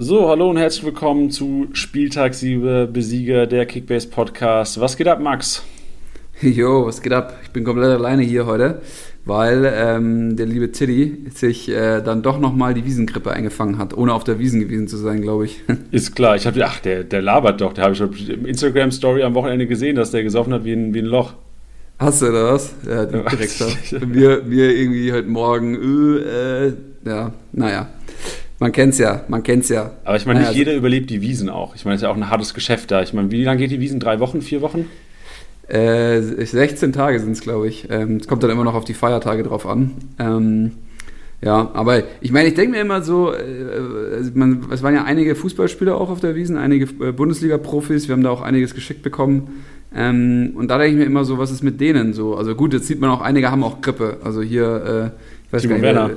So, hallo und herzlich willkommen zu Spieltagssiebe Besieger der Kickbase Podcast. Was geht ab, Max? Jo, was geht ab? Ich bin komplett alleine hier heute, weil ähm, der liebe Tiddy sich äh, dann doch nochmal die Wiesengrippe eingefangen hat, ohne auf der Wiesen gewesen zu sein, glaube ich. Ist klar, ich habe ach, der, der labert doch, der habe ich im Instagram-Story am Wochenende gesehen, dass der gesoffen hat wie ein, wie ein Loch. Hast du das? Ja, direkt. wir, wir irgendwie heute Morgen, äh, äh, ja, naja. Man kennt's ja, man kennt's ja. Aber ich meine, nicht naja, jeder also, überlebt die Wiesen auch. Ich meine, es ist ja auch ein hartes Geschäft da. Ich meine, wie lange geht die Wiesen? Drei Wochen, vier Wochen? Äh, 16 Tage sind es, glaube ich. Ähm, es kommt dann immer noch auf die Feiertage drauf an. Ähm, ja, aber ich meine, ich denke mir immer so, äh, man, es waren ja einige Fußballspieler auch auf der Wiesen, einige äh, Bundesliga-Profis, wir haben da auch einiges geschickt bekommen. Ähm, und da denke ich mir immer so, was ist mit denen so? Also gut, jetzt sieht man auch, einige haben auch Grippe. Also hier, äh, ich weiß Timo nicht, Werner.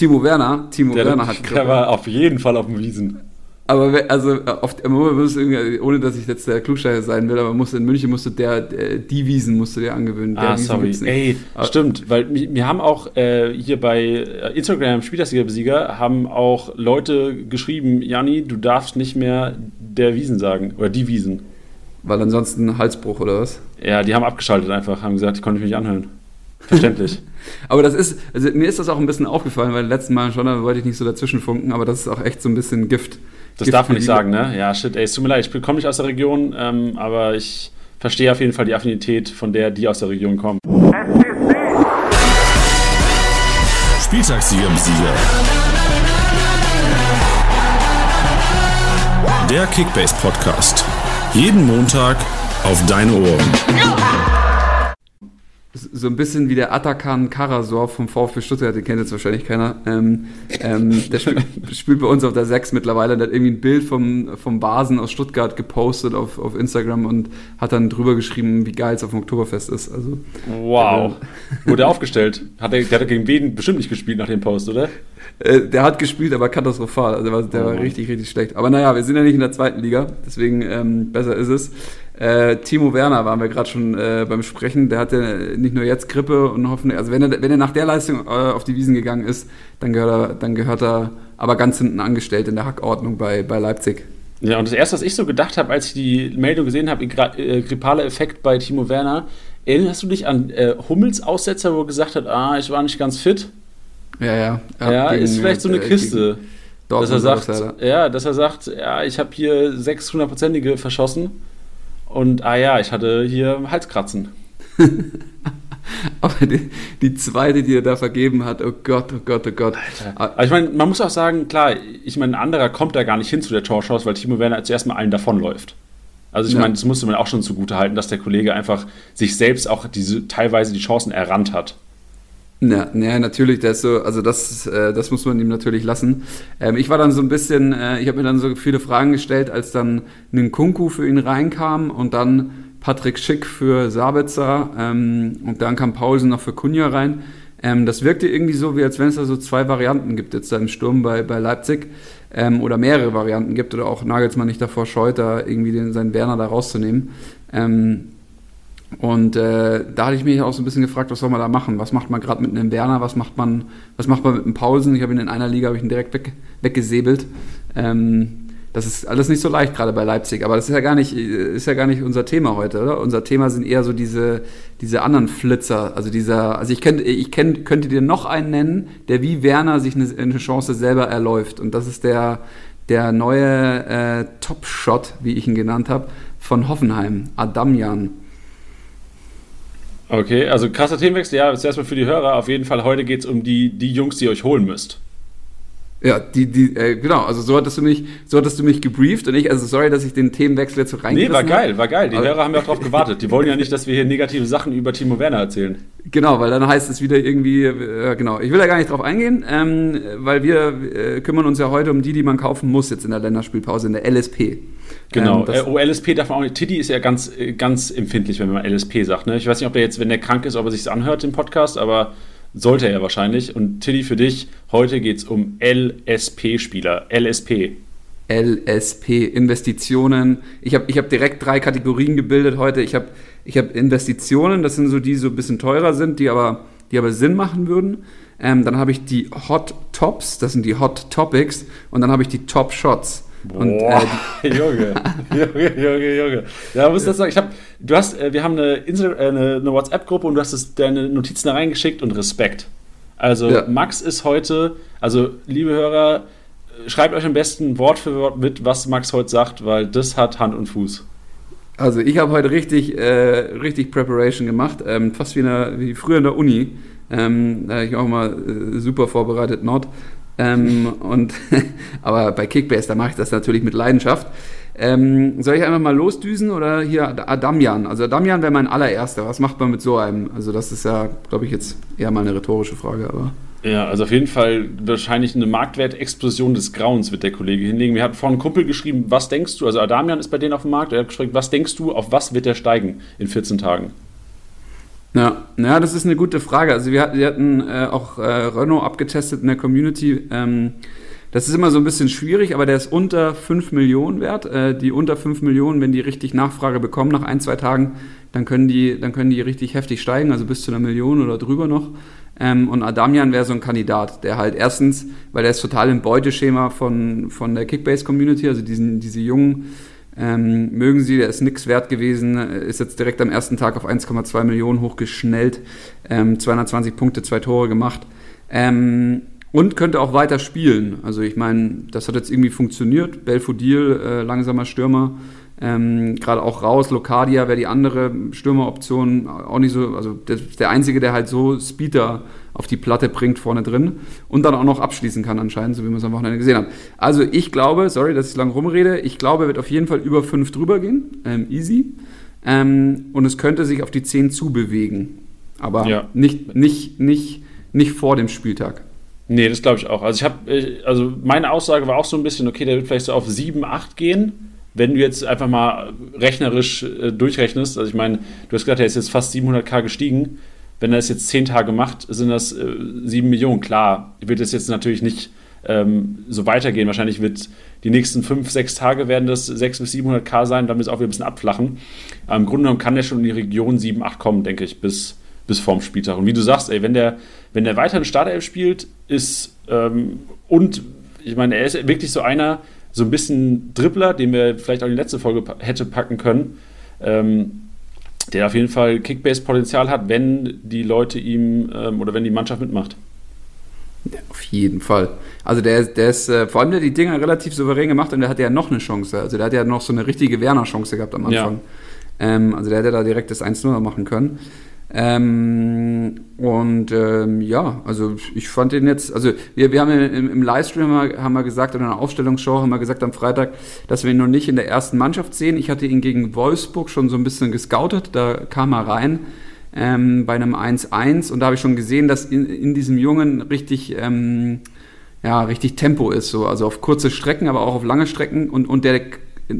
Timo Werner, Timo der, Werner hat Der war auf jeden Fall auf dem Wiesen. Aber also oft, ohne dass ich jetzt der Klugscheißer sein will, aber musste, in München musste der, der die Wiesen musste der angewöhnen. Der ah, sorry. Ey, aber stimmt, weil wir haben auch äh, hier bei Instagram Spielersieger haben auch Leute geschrieben, Janni, du darfst nicht mehr der Wiesen sagen oder die Wiesen. Weil ansonsten Halsbruch oder was? Ja, die haben abgeschaltet einfach, haben gesagt, ich konnte mich nicht anhören. Verständlich. aber das ist, also mir ist das auch ein bisschen aufgefallen, weil letzten Mal schon, da wollte ich nicht so dazwischen funken, aber das ist auch echt so ein bisschen Gift. Das Gift darf man nicht sagen, ne? Ja, shit, ey, es tut mir leid, ich komme nicht aus der Region, ähm, aber ich verstehe auf jeden Fall die Affinität von der, die aus der Region kommen. Spieltagssieger Besieger. Der Kickbase Podcast. Jeden Montag auf deine Ohren so ein bisschen wie der Atakan Karasor vom VfB Stuttgart, den kennt jetzt wahrscheinlich keiner. Ähm, ähm, der spielt, spielt, bei uns auf der 6 mittlerweile und hat irgendwie ein Bild vom, vom Basen aus Stuttgart gepostet auf, auf Instagram und hat dann drüber geschrieben, wie geil es auf dem Oktoberfest ist. Also, wow. Wurde aufgestellt. Hat er, der hat gegen wen bestimmt nicht gespielt nach dem Post, oder? Äh, der hat gespielt, aber katastrophal. Also der war, der oh. war richtig, richtig schlecht. Aber naja, wir sind ja nicht in der zweiten Liga, deswegen ähm, besser ist es. Äh, Timo Werner waren wir gerade schon äh, beim Sprechen. Der hatte nicht nur jetzt Grippe und hoffentlich, also wenn er, wenn er nach der Leistung äh, auf die Wiesen gegangen ist, dann gehört er, dann gehört er aber ganz hinten angestellt in der Hackordnung bei, bei Leipzig. Ja, und das erste, was ich so gedacht habe, als ich die Meldung gesehen habe, äh, grippaler Effekt bei Timo Werner, erinnerst du dich an äh, Hummels Aussetzer, wo er gesagt hat, ah, ich war nicht ganz fit? Ja, ja. Ja, gegen, ist vielleicht so eine äh, Kiste. Dass er sagt, ja, dass er sagt, ja, ich habe hier 600-prozentige verschossen und ah ja, ich hatte hier Halskratzen. Aber die, die, zweite, die er da vergeben hat, oh Gott, oh Gott, oh Gott. Alter. Aber ich meine, man muss auch sagen, klar, ich meine, ein anderer kommt da gar nicht hin zu der Torchance, weil Timo Werner zuerst mal allen davonläuft. Also ich ja. meine, das musste man auch schon zugute halten, dass der Kollege einfach sich selbst auch diese teilweise die Chancen errannt hat. Ja, ja, natürlich, das so, also das, äh, das muss man ihm natürlich lassen. Ähm, ich war dann so ein bisschen, äh, ich habe mir dann so viele Fragen gestellt, als dann ein Kunku für ihn reinkam und dann Patrick Schick für Sabitzer ähm, und dann kam Paulsen noch für Kunja rein. Ähm, das wirkte irgendwie so, wie als wenn es da so zwei Varianten gibt jetzt da im Sturm bei, bei Leipzig ähm, oder mehrere Varianten gibt oder auch Nagelsmann nicht davor scheut, da irgendwie den, seinen Werner da rauszunehmen. Ähm, und äh, da hatte ich mich auch so ein bisschen gefragt, was soll man da machen? Was macht man gerade mit einem Werner? Was macht man, was macht man mit einem Pausen? Ich habe ihn in einer Liga habe ich ihn direkt weg, weggesäbelt. Ähm, das ist alles nicht so leicht gerade bei Leipzig, aber das ist ja gar nicht, ist ja gar nicht unser Thema heute, oder? Unser Thema sind eher so diese, diese anderen Flitzer. Also dieser, also ich könnte, ich kenn, könnte dir noch einen nennen, der wie Werner sich eine, eine Chance selber erläuft. Und das ist der, der neue äh, Top-Shot, wie ich ihn genannt habe, von Hoffenheim, Adamjan. Okay, also krasser Themenwechsel. Ja, zuerst mal für die Hörer. Auf jeden Fall, heute geht es um die, die Jungs, die ihr euch holen müsst. Ja, die, die, äh, genau, also so hattest du mich, so hattest du mich gebrieft und ich, also sorry, dass ich den Themenwechsel jetzt so reingerissen Nee, war geil, war geil. Die Hörer haben ja auch drauf gewartet. Die wollen ja nicht, dass wir hier negative Sachen über Timo Werner erzählen. Genau, weil dann heißt es wieder irgendwie, äh, genau. Ich will da gar nicht drauf eingehen, ähm, weil wir äh, kümmern uns ja heute um die, die man kaufen muss jetzt in der Länderspielpause, in der LSP. Genau, ähm, oh, LSP darf man auch nicht. Tiddy ist ja ganz, äh, ganz empfindlich, wenn man LSP sagt. Ne? Ich weiß nicht, ob er jetzt, wenn der krank ist, ob er sich anhört im Podcast, aber sollte er wahrscheinlich. Und Tiddy, für dich, heute geht es um LSP-Spieler. LSP. LSP, Investitionen. Ich habe ich hab direkt drei Kategorien gebildet heute. Ich habe ich hab Investitionen, das sind so die, die so ein bisschen teurer sind, die aber, die aber Sinn machen würden. Ähm, dann habe ich die Hot Tops, das sind die Hot Topics und dann habe ich die Top Shots. Boah, und, äh, Junge, Junge, Junge, Junge. Ja, muss das sagen. Ich hab, du hast, äh, wir haben eine, äh, eine, eine WhatsApp-Gruppe und du hast das, deine Notizen da reingeschickt und Respekt. Also ja. Max ist heute, also liebe Hörer, schreibt euch am besten Wort für Wort mit, was Max heute sagt, weil das hat Hand und Fuß. Also ich habe heute richtig, äh, richtig Preparation gemacht, ähm, fast wie, der, wie früher in der Uni. Ähm, da habe ich auch mal äh, super vorbereitet, Nord. Ähm, und, aber bei Kickbase, da mache ich das natürlich mit Leidenschaft. Ähm, soll ich einfach mal losdüsen oder hier Adamian? Also Adamian wäre mein allererster. Was macht man mit so einem? Also das ist ja, glaube ich, jetzt eher mal eine rhetorische Frage, aber... Ja, also auf jeden Fall wahrscheinlich eine Marktwertexplosion des Grauens wird der Kollege hinlegen. Wir hatten vorhin einen Kumpel geschrieben, was denkst du, also Adamian ist bei denen auf dem Markt, er hat geschrieben, was denkst du, auf was wird der steigen in 14 Tagen? Ja, ja, das ist eine gute Frage. Also wir, wir hatten äh, auch äh, Renault abgetestet in der Community. Ähm, das ist immer so ein bisschen schwierig, aber der ist unter 5 Millionen wert. Äh, die unter 5 Millionen, wenn die richtig Nachfrage bekommen nach ein, zwei Tagen, dann können die, dann können die richtig heftig steigen, also bis zu einer Million oder drüber noch. Ähm, und Adamian wäre so ein Kandidat, der halt erstens, weil er ist total im Beuteschema von, von der Kickbase-Community, also diesen, diese jungen, ähm, mögen sie, der ist nichts wert gewesen, ist jetzt direkt am ersten Tag auf 1,2 Millionen hochgeschnellt, ähm, 220 Punkte, zwei Tore gemacht. Ähm, und könnte auch weiter spielen. Also ich meine, das hat jetzt irgendwie funktioniert. Belfodil, äh, langsamer Stürmer, ähm, Gerade auch raus, Locadia wäre die andere Stürmeroption auch nicht so, also der, der einzige, der halt so Speeder auf die Platte bringt vorne drin und dann auch noch abschließen kann anscheinend, so wie man es am Wochenende gesehen hat. Also ich glaube, sorry, dass ich lang rumrede, ich glaube, er wird auf jeden Fall über 5 drüber gehen, ähm, easy. Ähm, und es könnte sich auf die 10 zubewegen. Aber ja. nicht, nicht, nicht, nicht vor dem Spieltag. Nee, das glaube ich auch. Also ich habe, also meine Aussage war auch so ein bisschen, okay, der wird vielleicht so auf 7, 8 gehen wenn du jetzt einfach mal rechnerisch äh, durchrechnest, also ich meine, du hast gesagt, er ist jetzt fast 700k gestiegen. Wenn er es jetzt 10 Tage macht, sind das äh, 7 Millionen. Klar, wird es jetzt natürlich nicht ähm, so weitergehen. Wahrscheinlich wird die nächsten 5, 6 Tage werden das 6 bis 700k sein, dann wird es auch wieder ein bisschen abflachen. Aber Im Grunde genommen kann der schon in die Region 7, 8 kommen, denke ich, bis, bis vorm Spieltag. Und wie du sagst, ey, wenn der, wenn der weiter Startelf spielt, ist ähm, und ich meine, er ist wirklich so einer, so ein bisschen Dribbler, den wir vielleicht auch in die letzte Folge hätte packen können, ähm, der auf jeden Fall Kickbase-Potenzial hat, wenn die Leute ihm ähm, oder wenn die Mannschaft mitmacht. Ja, auf jeden Fall. Also der, der ist, äh, vor allem der die Dinger relativ souverän gemacht und der hatte ja noch eine Chance. Also der hat ja noch so eine richtige Werner-Chance gehabt am Anfang. Ja. Ähm, also der hätte da direkt das 1-0 machen können. Ähm, und ähm, ja, also ich fand den jetzt, also wir, wir haben im, im Livestream haben wir gesagt, in einer Aufstellungsshow haben wir gesagt am Freitag, dass wir ihn noch nicht in der ersten Mannschaft sehen. Ich hatte ihn gegen Wolfsburg schon so ein bisschen gescoutet, da kam er rein ähm, bei einem 1-1 und da habe ich schon gesehen, dass in, in diesem Jungen richtig, ähm, ja, richtig Tempo ist, so, also auf kurze Strecken, aber auch auf lange Strecken. Und, und der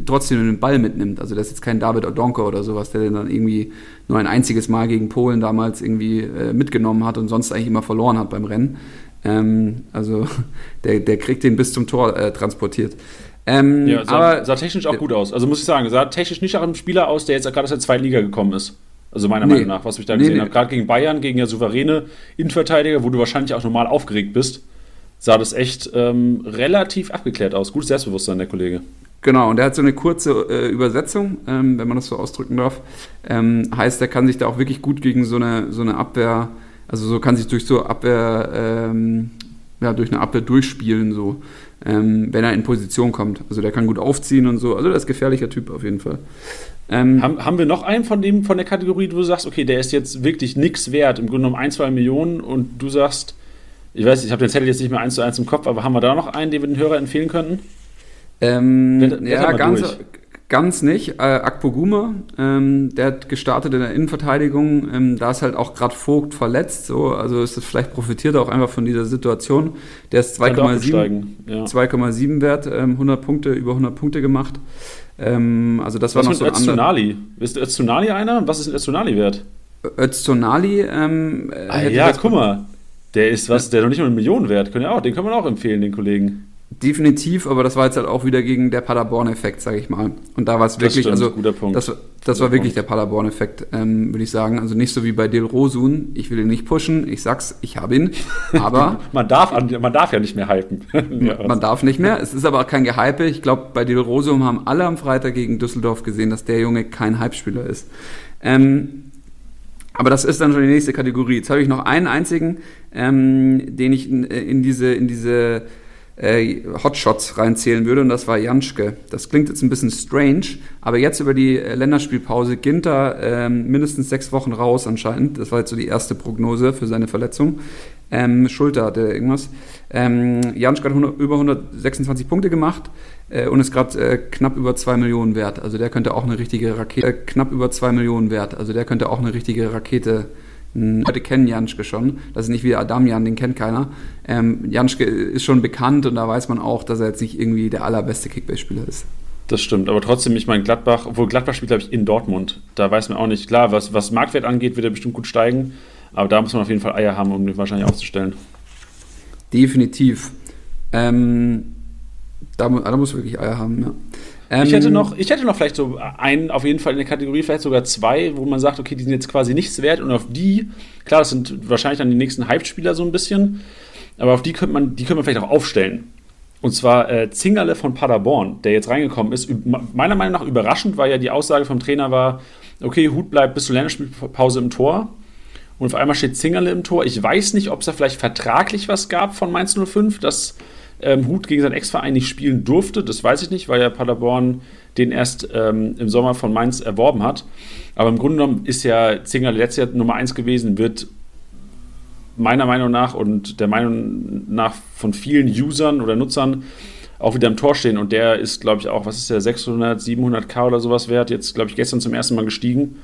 trotzdem den Ball mitnimmt. Also das ist jetzt kein David Odonko oder sowas, der den dann irgendwie nur ein einziges Mal gegen Polen damals irgendwie äh, mitgenommen hat und sonst eigentlich immer verloren hat beim Rennen. Ähm, also der, der kriegt den bis zum Tor äh, transportiert. Ähm, ja, sah, aber, sah technisch auch gut aus. Also muss ich sagen, sah technisch nicht nach einem Spieler aus, der jetzt gerade aus der zweiten Liga gekommen ist. Also meiner nee. Meinung nach, was ich da gesehen nee, habe. Gerade gegen Bayern, gegen ja souveräne Innenverteidiger, wo du wahrscheinlich auch normal aufgeregt bist, sah das echt ähm, relativ abgeklärt aus. Gutes Selbstbewusstsein, der Kollege. Genau, und der hat so eine kurze äh, Übersetzung, ähm, wenn man das so ausdrücken darf. Ähm, heißt, er kann sich da auch wirklich gut gegen so eine, so eine Abwehr, also so kann sich durch so Abwehr, ähm, ja, durch eine Abwehr durchspielen, so, ähm, wenn er in Position kommt. Also der kann gut aufziehen und so. Also der ist gefährlicher Typ auf jeden Fall. Ähm, haben, haben wir noch einen von dem, von der Kategorie, wo du sagst, okay, der ist jetzt wirklich nichts wert, im Grunde genommen ein, zwei Millionen und du sagst, ich weiß, ich habe den Zettel jetzt nicht mehr eins zu eins im Kopf, aber haben wir da noch einen, den wir den Hörer empfehlen könnten? Ähm, wer ja, ganz, ganz nicht. Äh, Akpoguma, ähm, der hat gestartet in der Innenverteidigung. Ähm, da ist halt auch gerade Vogt verletzt. So, also ist das vielleicht profitiert er auch einfach von dieser Situation. Der ist 2,7 ja. 2,7 wert, ähm, 100 Punkte, über 100 Punkte gemacht. Ähm, also das Was war noch so ein Öztunali? Ist Öztunali einer? Was ist ein Öztunali wert? Öztunali ähm, ah, Ja, guck mal. Der ist was, der noch nicht mal eine Million wert. Den können wir auch empfehlen, den Kollegen. Definitiv, aber das war jetzt halt auch wieder gegen der Paderborn-Effekt, sage ich mal. Und da war es wirklich, stimmt, also guter Punkt. das, das war wirklich der Paderborn-Effekt, ähm, würde ich sagen. Also nicht so wie bei Del Rosun. Ich will ihn nicht pushen, ich sag's, ich habe ihn. Aber man, darf, man darf ja nicht mehr hypen. ja, man darf nicht mehr. Es ist aber auch kein Gehype. Ich glaube, bei Del Rosum haben alle am Freitag gegen Düsseldorf gesehen, dass der Junge kein Hype-Spieler ist. Ähm, aber das ist dann schon die nächste Kategorie. Jetzt habe ich noch einen einzigen, ähm, den ich in, in diese, in diese äh, Hotshots reinzählen würde, und das war Janschke. Das klingt jetzt ein bisschen strange, aber jetzt über die äh, Länderspielpause Ginter ähm, mindestens sechs Wochen raus anscheinend. Das war jetzt so die erste Prognose für seine Verletzung. Ähm, Schulter hatte irgendwas. Ähm, Janschke hat 100, über 126 Punkte gemacht äh, und ist gerade äh, knapp über 2 Millionen wert. Also der könnte auch eine richtige Rakete, äh, knapp über 2 Millionen wert. Also der könnte auch eine richtige Rakete Leute kennen Janschke schon. Das ist nicht wie Adamian, den kennt keiner. Ähm, Janschke ist schon bekannt und da weiß man auch, dass er jetzt nicht irgendwie der allerbeste Kickbase-Spieler ist. Das stimmt, aber trotzdem, ich meine, Gladbach, obwohl Gladbach spielt, glaube ich, in Dortmund. Da weiß man auch nicht. Klar, was, was Marktwert angeht, wird er bestimmt gut steigen, aber da muss man auf jeden Fall Eier haben, um den wahrscheinlich aufzustellen. Definitiv. Ähm, da, da muss wirklich Eier haben, ja. Ähm, ich, hätte noch, ich hätte noch vielleicht so einen, auf jeden Fall in der Kategorie, vielleicht sogar zwei, wo man sagt, okay, die sind jetzt quasi nichts wert und auf die, klar, das sind wahrscheinlich dann die nächsten Hype-Spieler so ein bisschen, aber auf die könnte man, die könnte man vielleicht auch aufstellen. Und zwar äh, Zingerle von Paderborn, der jetzt reingekommen ist. Meiner Meinung nach überraschend, weil ja die Aussage vom Trainer war, okay, Hut bleibt bis zur Länderspielpause im Tor. Und auf einmal steht Zingerle im Tor. Ich weiß nicht, ob es da vielleicht vertraglich was gab von Mainz 05, dass ähm, Hut gegen seinen Ex-Verein nicht spielen durfte. Das weiß ich nicht, weil ja Paderborn den erst ähm, im Sommer von Mainz erworben hat. Aber im Grunde genommen ist ja Zinger letztes Jahr Nummer 1 gewesen, wird meiner Meinung nach und der Meinung nach von vielen Usern oder Nutzern auch wieder im Tor stehen. Und der ist, glaube ich, auch, was ist der, 600, 700k oder sowas wert. Jetzt, glaube ich, gestern zum ersten Mal gestiegen.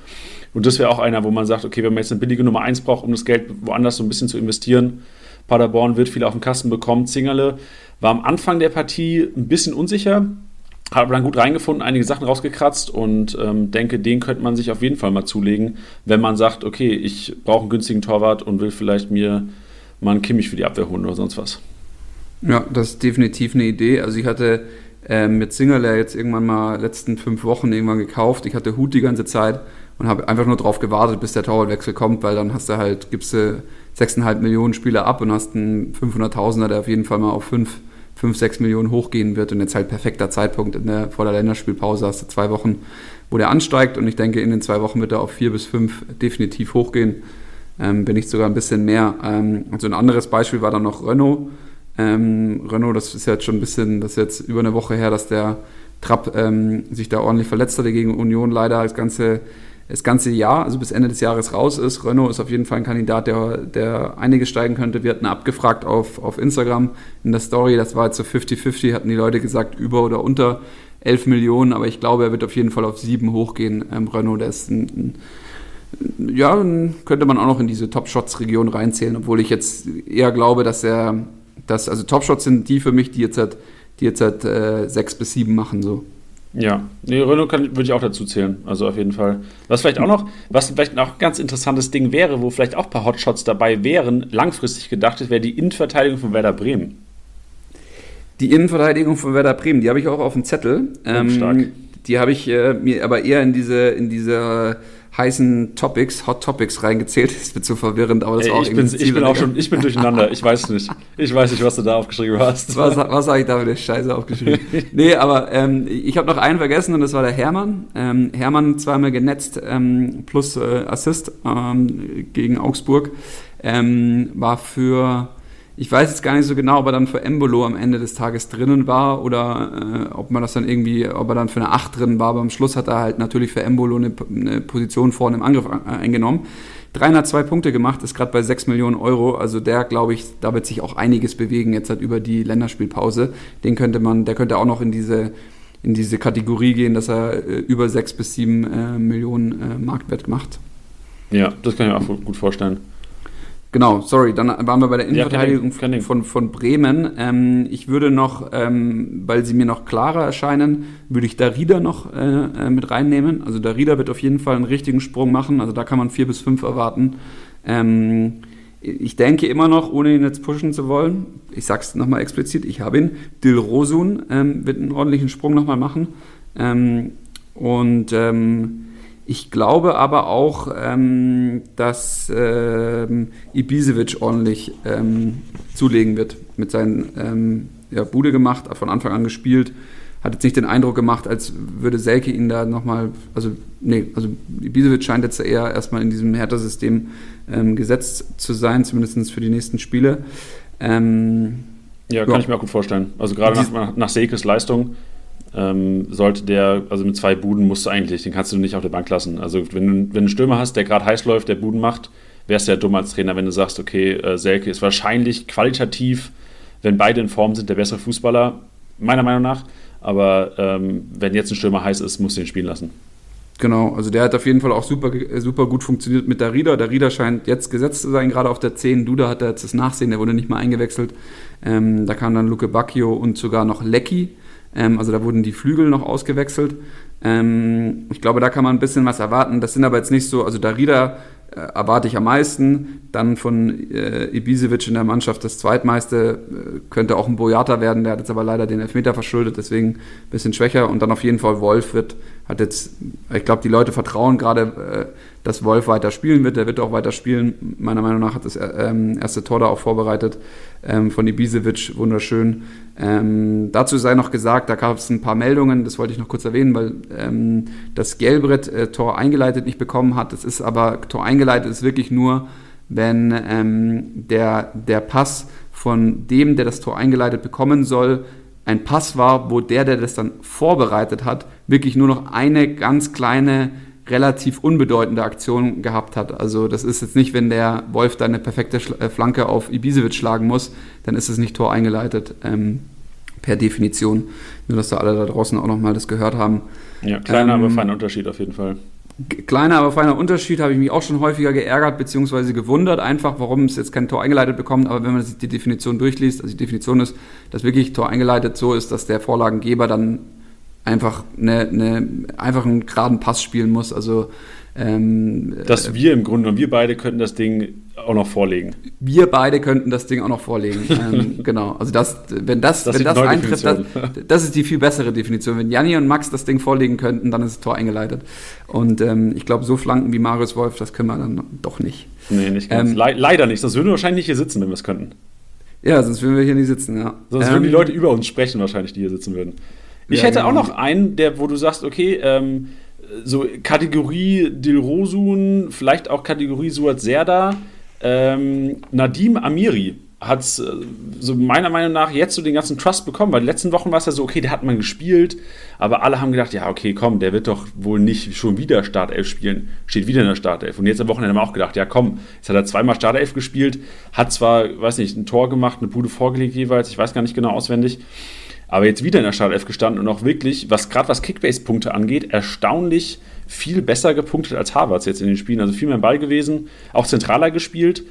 Und das wäre auch einer, wo man sagt, okay, wenn man jetzt eine billige Nummer 1 braucht, um das Geld woanders so ein bisschen zu investieren, Paderborn wird viel auf den Kasten bekommen. Zingerle war am Anfang der Partie ein bisschen unsicher, hat aber dann gut reingefunden, einige Sachen rausgekratzt und ähm, denke, den könnte man sich auf jeden Fall mal zulegen, wenn man sagt, okay, ich brauche einen günstigen Torwart und will vielleicht mir mal einen Kimmich für die Abwehr holen oder sonst was. Ja, das ist definitiv eine Idee. Also ich hatte ähm, mit Singerler jetzt irgendwann mal letzten fünf Wochen irgendwann gekauft. Ich hatte Hut die ganze Zeit und habe einfach nur darauf gewartet, bis der Torwartwechsel kommt, weil dann hast du halt, gibst du 6,5 Millionen Spieler ab und hast einen 500.000er, der auf jeden Fall mal auf 5, 5, 6 Millionen hochgehen wird und jetzt halt perfekter Zeitpunkt in der, vor der Länderspielpause hast du zwei Wochen, wo der ansteigt und ich denke, in den zwei Wochen wird er auf 4 bis 5 definitiv hochgehen. Ähm, bin ich sogar ein bisschen mehr. Ähm, also ein anderes Beispiel war dann noch Renault. Ähm, Renault, das ist jetzt schon ein bisschen, das ist jetzt über eine Woche her, dass der Trapp ähm, sich da ordentlich verletzt hatte gegen Union leider das ganze das ganze Jahr, also bis Ende des Jahres raus ist. Renault ist auf jeden Fall ein Kandidat, der, der einiges steigen könnte. Wir hatten abgefragt auf, auf Instagram in der Story, das war jetzt so 50-50, hatten die Leute gesagt, über oder unter 11 Millionen, aber ich glaube, er wird auf jeden Fall auf 7 hochgehen. Ähm, Renault, der ist ein, ein, ja, könnte man auch noch in diese Top-Shots-Region reinzählen, obwohl ich jetzt eher glaube, dass er, dass, also Top-Shots sind die für mich, die jetzt halt, die jetzt halt äh, 6 bis 7 machen, so. Ja, nee, Renault kann, würde ich auch dazu zählen. Also auf jeden Fall. Was vielleicht auch noch, was vielleicht auch ein ganz interessantes Ding wäre, wo vielleicht auch ein paar Hotshots dabei wären, langfristig gedacht, wäre die Innenverteidigung von Werder Bremen. Die Innenverteidigung von Werder Bremen, die habe ich auch auf dem Zettel. Ähm, stark. Die habe ich äh, mir aber eher in diese, in diese heißen Topics, Hot Topics reingezählt. Das wird so verwirrend, aber das Ey, war auch ich bin, ich bin auch schon, ich bin durcheinander. Ich weiß nicht. Ich weiß nicht, was du da aufgeschrieben hast. Was, was habe ich da für eine Scheiße aufgeschrieben? nee, aber ähm, ich habe noch einen vergessen und das war der Hermann. Ähm, Hermann zweimal genetzt ähm, plus äh, Assist ähm, gegen Augsburg. Ähm, war für ich weiß jetzt gar nicht so genau, ob er dann für Embolo am Ende des Tages drinnen war oder äh, ob man das dann irgendwie, ob er dann für eine 8 drin war, aber am Schluss hat er halt natürlich für Embolo eine, eine Position vorne im Angriff äh, eingenommen. 302 Punkte gemacht, ist gerade bei 6 Millionen Euro. Also der, glaube ich, da wird sich auch einiges bewegen jetzt halt über die Länderspielpause. Den könnte man, der könnte auch noch in diese, in diese Kategorie gehen, dass er äh, über 6 bis 7 äh, Millionen äh, Marktwert macht. Ja, das kann ich mir auch gut vorstellen. Genau, sorry, dann waren wir bei der Innenverteidigung ja, von, von Bremen. Ähm, ich würde noch, ähm, weil sie mir noch klarer erscheinen, würde ich Darida noch äh, äh, mit reinnehmen. Also Darida wird auf jeden Fall einen richtigen Sprung machen, also da kann man vier bis fünf erwarten. Ähm, ich denke immer noch, ohne ihn jetzt pushen zu wollen, ich sage es nochmal explizit, ich habe ihn, Dilrosun ähm, wird einen ordentlichen Sprung nochmal machen. Ähm, und ähm, ich glaube aber auch, ähm, dass ähm, Ibisevic ordentlich ähm, zulegen wird. Mit seinen ähm, ja, Bude gemacht, von Anfang an gespielt. Hat jetzt nicht den Eindruck gemacht, als würde Selke ihn da nochmal, also nee, also Ibisevic scheint jetzt eher erstmal in diesem Hertha-System ähm, gesetzt zu sein, zumindest für die nächsten Spiele. Ähm, ja, kann ja. ich mir auch gut vorstellen. Also gerade nach, nach Selkes Leistung ähm, sollte der, also mit zwei Buden musst du eigentlich, den kannst du nicht auf der Bank lassen. Also wenn, wenn du einen Stürmer hast, der gerade heiß läuft, der Buden macht, wärst du ja dumm als Trainer, wenn du sagst, okay, äh, Selke ist wahrscheinlich qualitativ, wenn beide in Form sind, der bessere Fußballer, meiner Meinung nach. Aber ähm, wenn jetzt ein Stürmer heiß ist, musst du ihn spielen lassen. Genau, also der hat auf jeden Fall auch super, super gut funktioniert mit der Rieder. Der Rieder scheint jetzt gesetzt zu sein, gerade auf der 10. Duda hat er jetzt das Nachsehen, der wurde nicht mal eingewechselt. Ähm, da kam dann Luke Bacchio und sogar noch Lecky. Ähm, also da wurden die Flügel noch ausgewechselt. Ähm, ich glaube, da kann man ein bisschen was erwarten. Das sind aber jetzt nicht so, also Darida äh, erwarte ich am meisten. Dann von äh, Ibisevic in der Mannschaft das zweitmeiste äh, könnte auch ein Boyata werden. Der hat jetzt aber leider den Elfmeter verschuldet, deswegen ein bisschen schwächer. Und dann auf jeden Fall Wolf wird, hat jetzt, ich glaube, die Leute vertrauen gerade, äh, dass Wolf weiter spielen wird. Der wird auch weiter spielen. Meiner Meinung nach hat das äh, ähm, erste Tor da auch vorbereitet ähm, von Ibisevic. Wunderschön. Ähm, dazu sei noch gesagt, da gab es ein paar Meldungen, das wollte ich noch kurz erwähnen, weil ähm, das Gelbrett äh, Tor eingeleitet nicht bekommen hat. Das ist aber, Tor eingeleitet ist wirklich nur, wenn ähm, der, der Pass von dem, der das Tor eingeleitet bekommen soll, ein Pass war, wo der, der das dann vorbereitet hat, wirklich nur noch eine ganz kleine, relativ unbedeutende Aktion gehabt hat. Also das ist jetzt nicht, wenn der Wolf da eine perfekte äh, Flanke auf Ibisevic schlagen muss, dann ist es nicht Tor eingeleitet. Ähm, per Definition. Nur, dass da alle da draußen auch nochmal das gehört haben. Ja, kleiner, ähm, aber feiner Unterschied auf jeden Fall. Kleiner, aber feiner Unterschied habe ich mich auch schon häufiger geärgert bzw. gewundert, einfach, warum es jetzt kein Tor eingeleitet bekommt. Aber wenn man sich die Definition durchliest, also die Definition ist, dass wirklich Tor eingeleitet so ist, dass der Vorlagengeber dann einfach, eine, eine, einfach einen geraden Pass spielen muss. Also ähm, dass wir im Grunde und wir beide könnten das Ding auch noch vorlegen. Wir beide könnten das Ding auch noch vorlegen. ähm, genau. Also das, wenn das, das wenn das eintritt, das, das, ist die viel bessere Definition. Wenn Janni und Max das Ding vorlegen könnten, dann ist das Tor eingeleitet. Und ähm, ich glaube, so Flanken wie Marius Wolf, das können wir dann doch nicht. Nee, nicht ganz. Ähm, Le leider nicht. Sonst würden wir wahrscheinlich nicht hier sitzen, wenn wir es könnten. Ja, sonst würden wir hier nicht sitzen, ja. Sonst würden die ähm, Leute über uns sprechen, wahrscheinlich, die hier sitzen würden. Ich ja, hätte genau. auch noch einen, der, wo du sagst, okay, ähm, so Kategorie Dilrosun, vielleicht auch Kategorie Suat Serda, ähm, Nadim Amiri hat äh, so meiner Meinung nach jetzt so den ganzen Trust bekommen, weil die letzten Wochen war es ja so, okay, der hat man gespielt, aber alle haben gedacht, ja, okay, komm, der wird doch wohl nicht schon wieder Startelf spielen, steht wieder in der Startelf. Und jetzt am Wochenende haben wir auch gedacht, ja, komm, jetzt hat er zweimal Startelf gespielt, hat zwar, weiß nicht, ein Tor gemacht, eine Bude vorgelegt jeweils, ich weiß gar nicht genau auswendig, aber jetzt wieder in der Startelf gestanden und auch wirklich, was gerade was Kickbase-Punkte angeht, erstaunlich viel besser gepunktet als Harvards jetzt in den Spielen. Also viel mehr Ball gewesen, auch zentraler gespielt.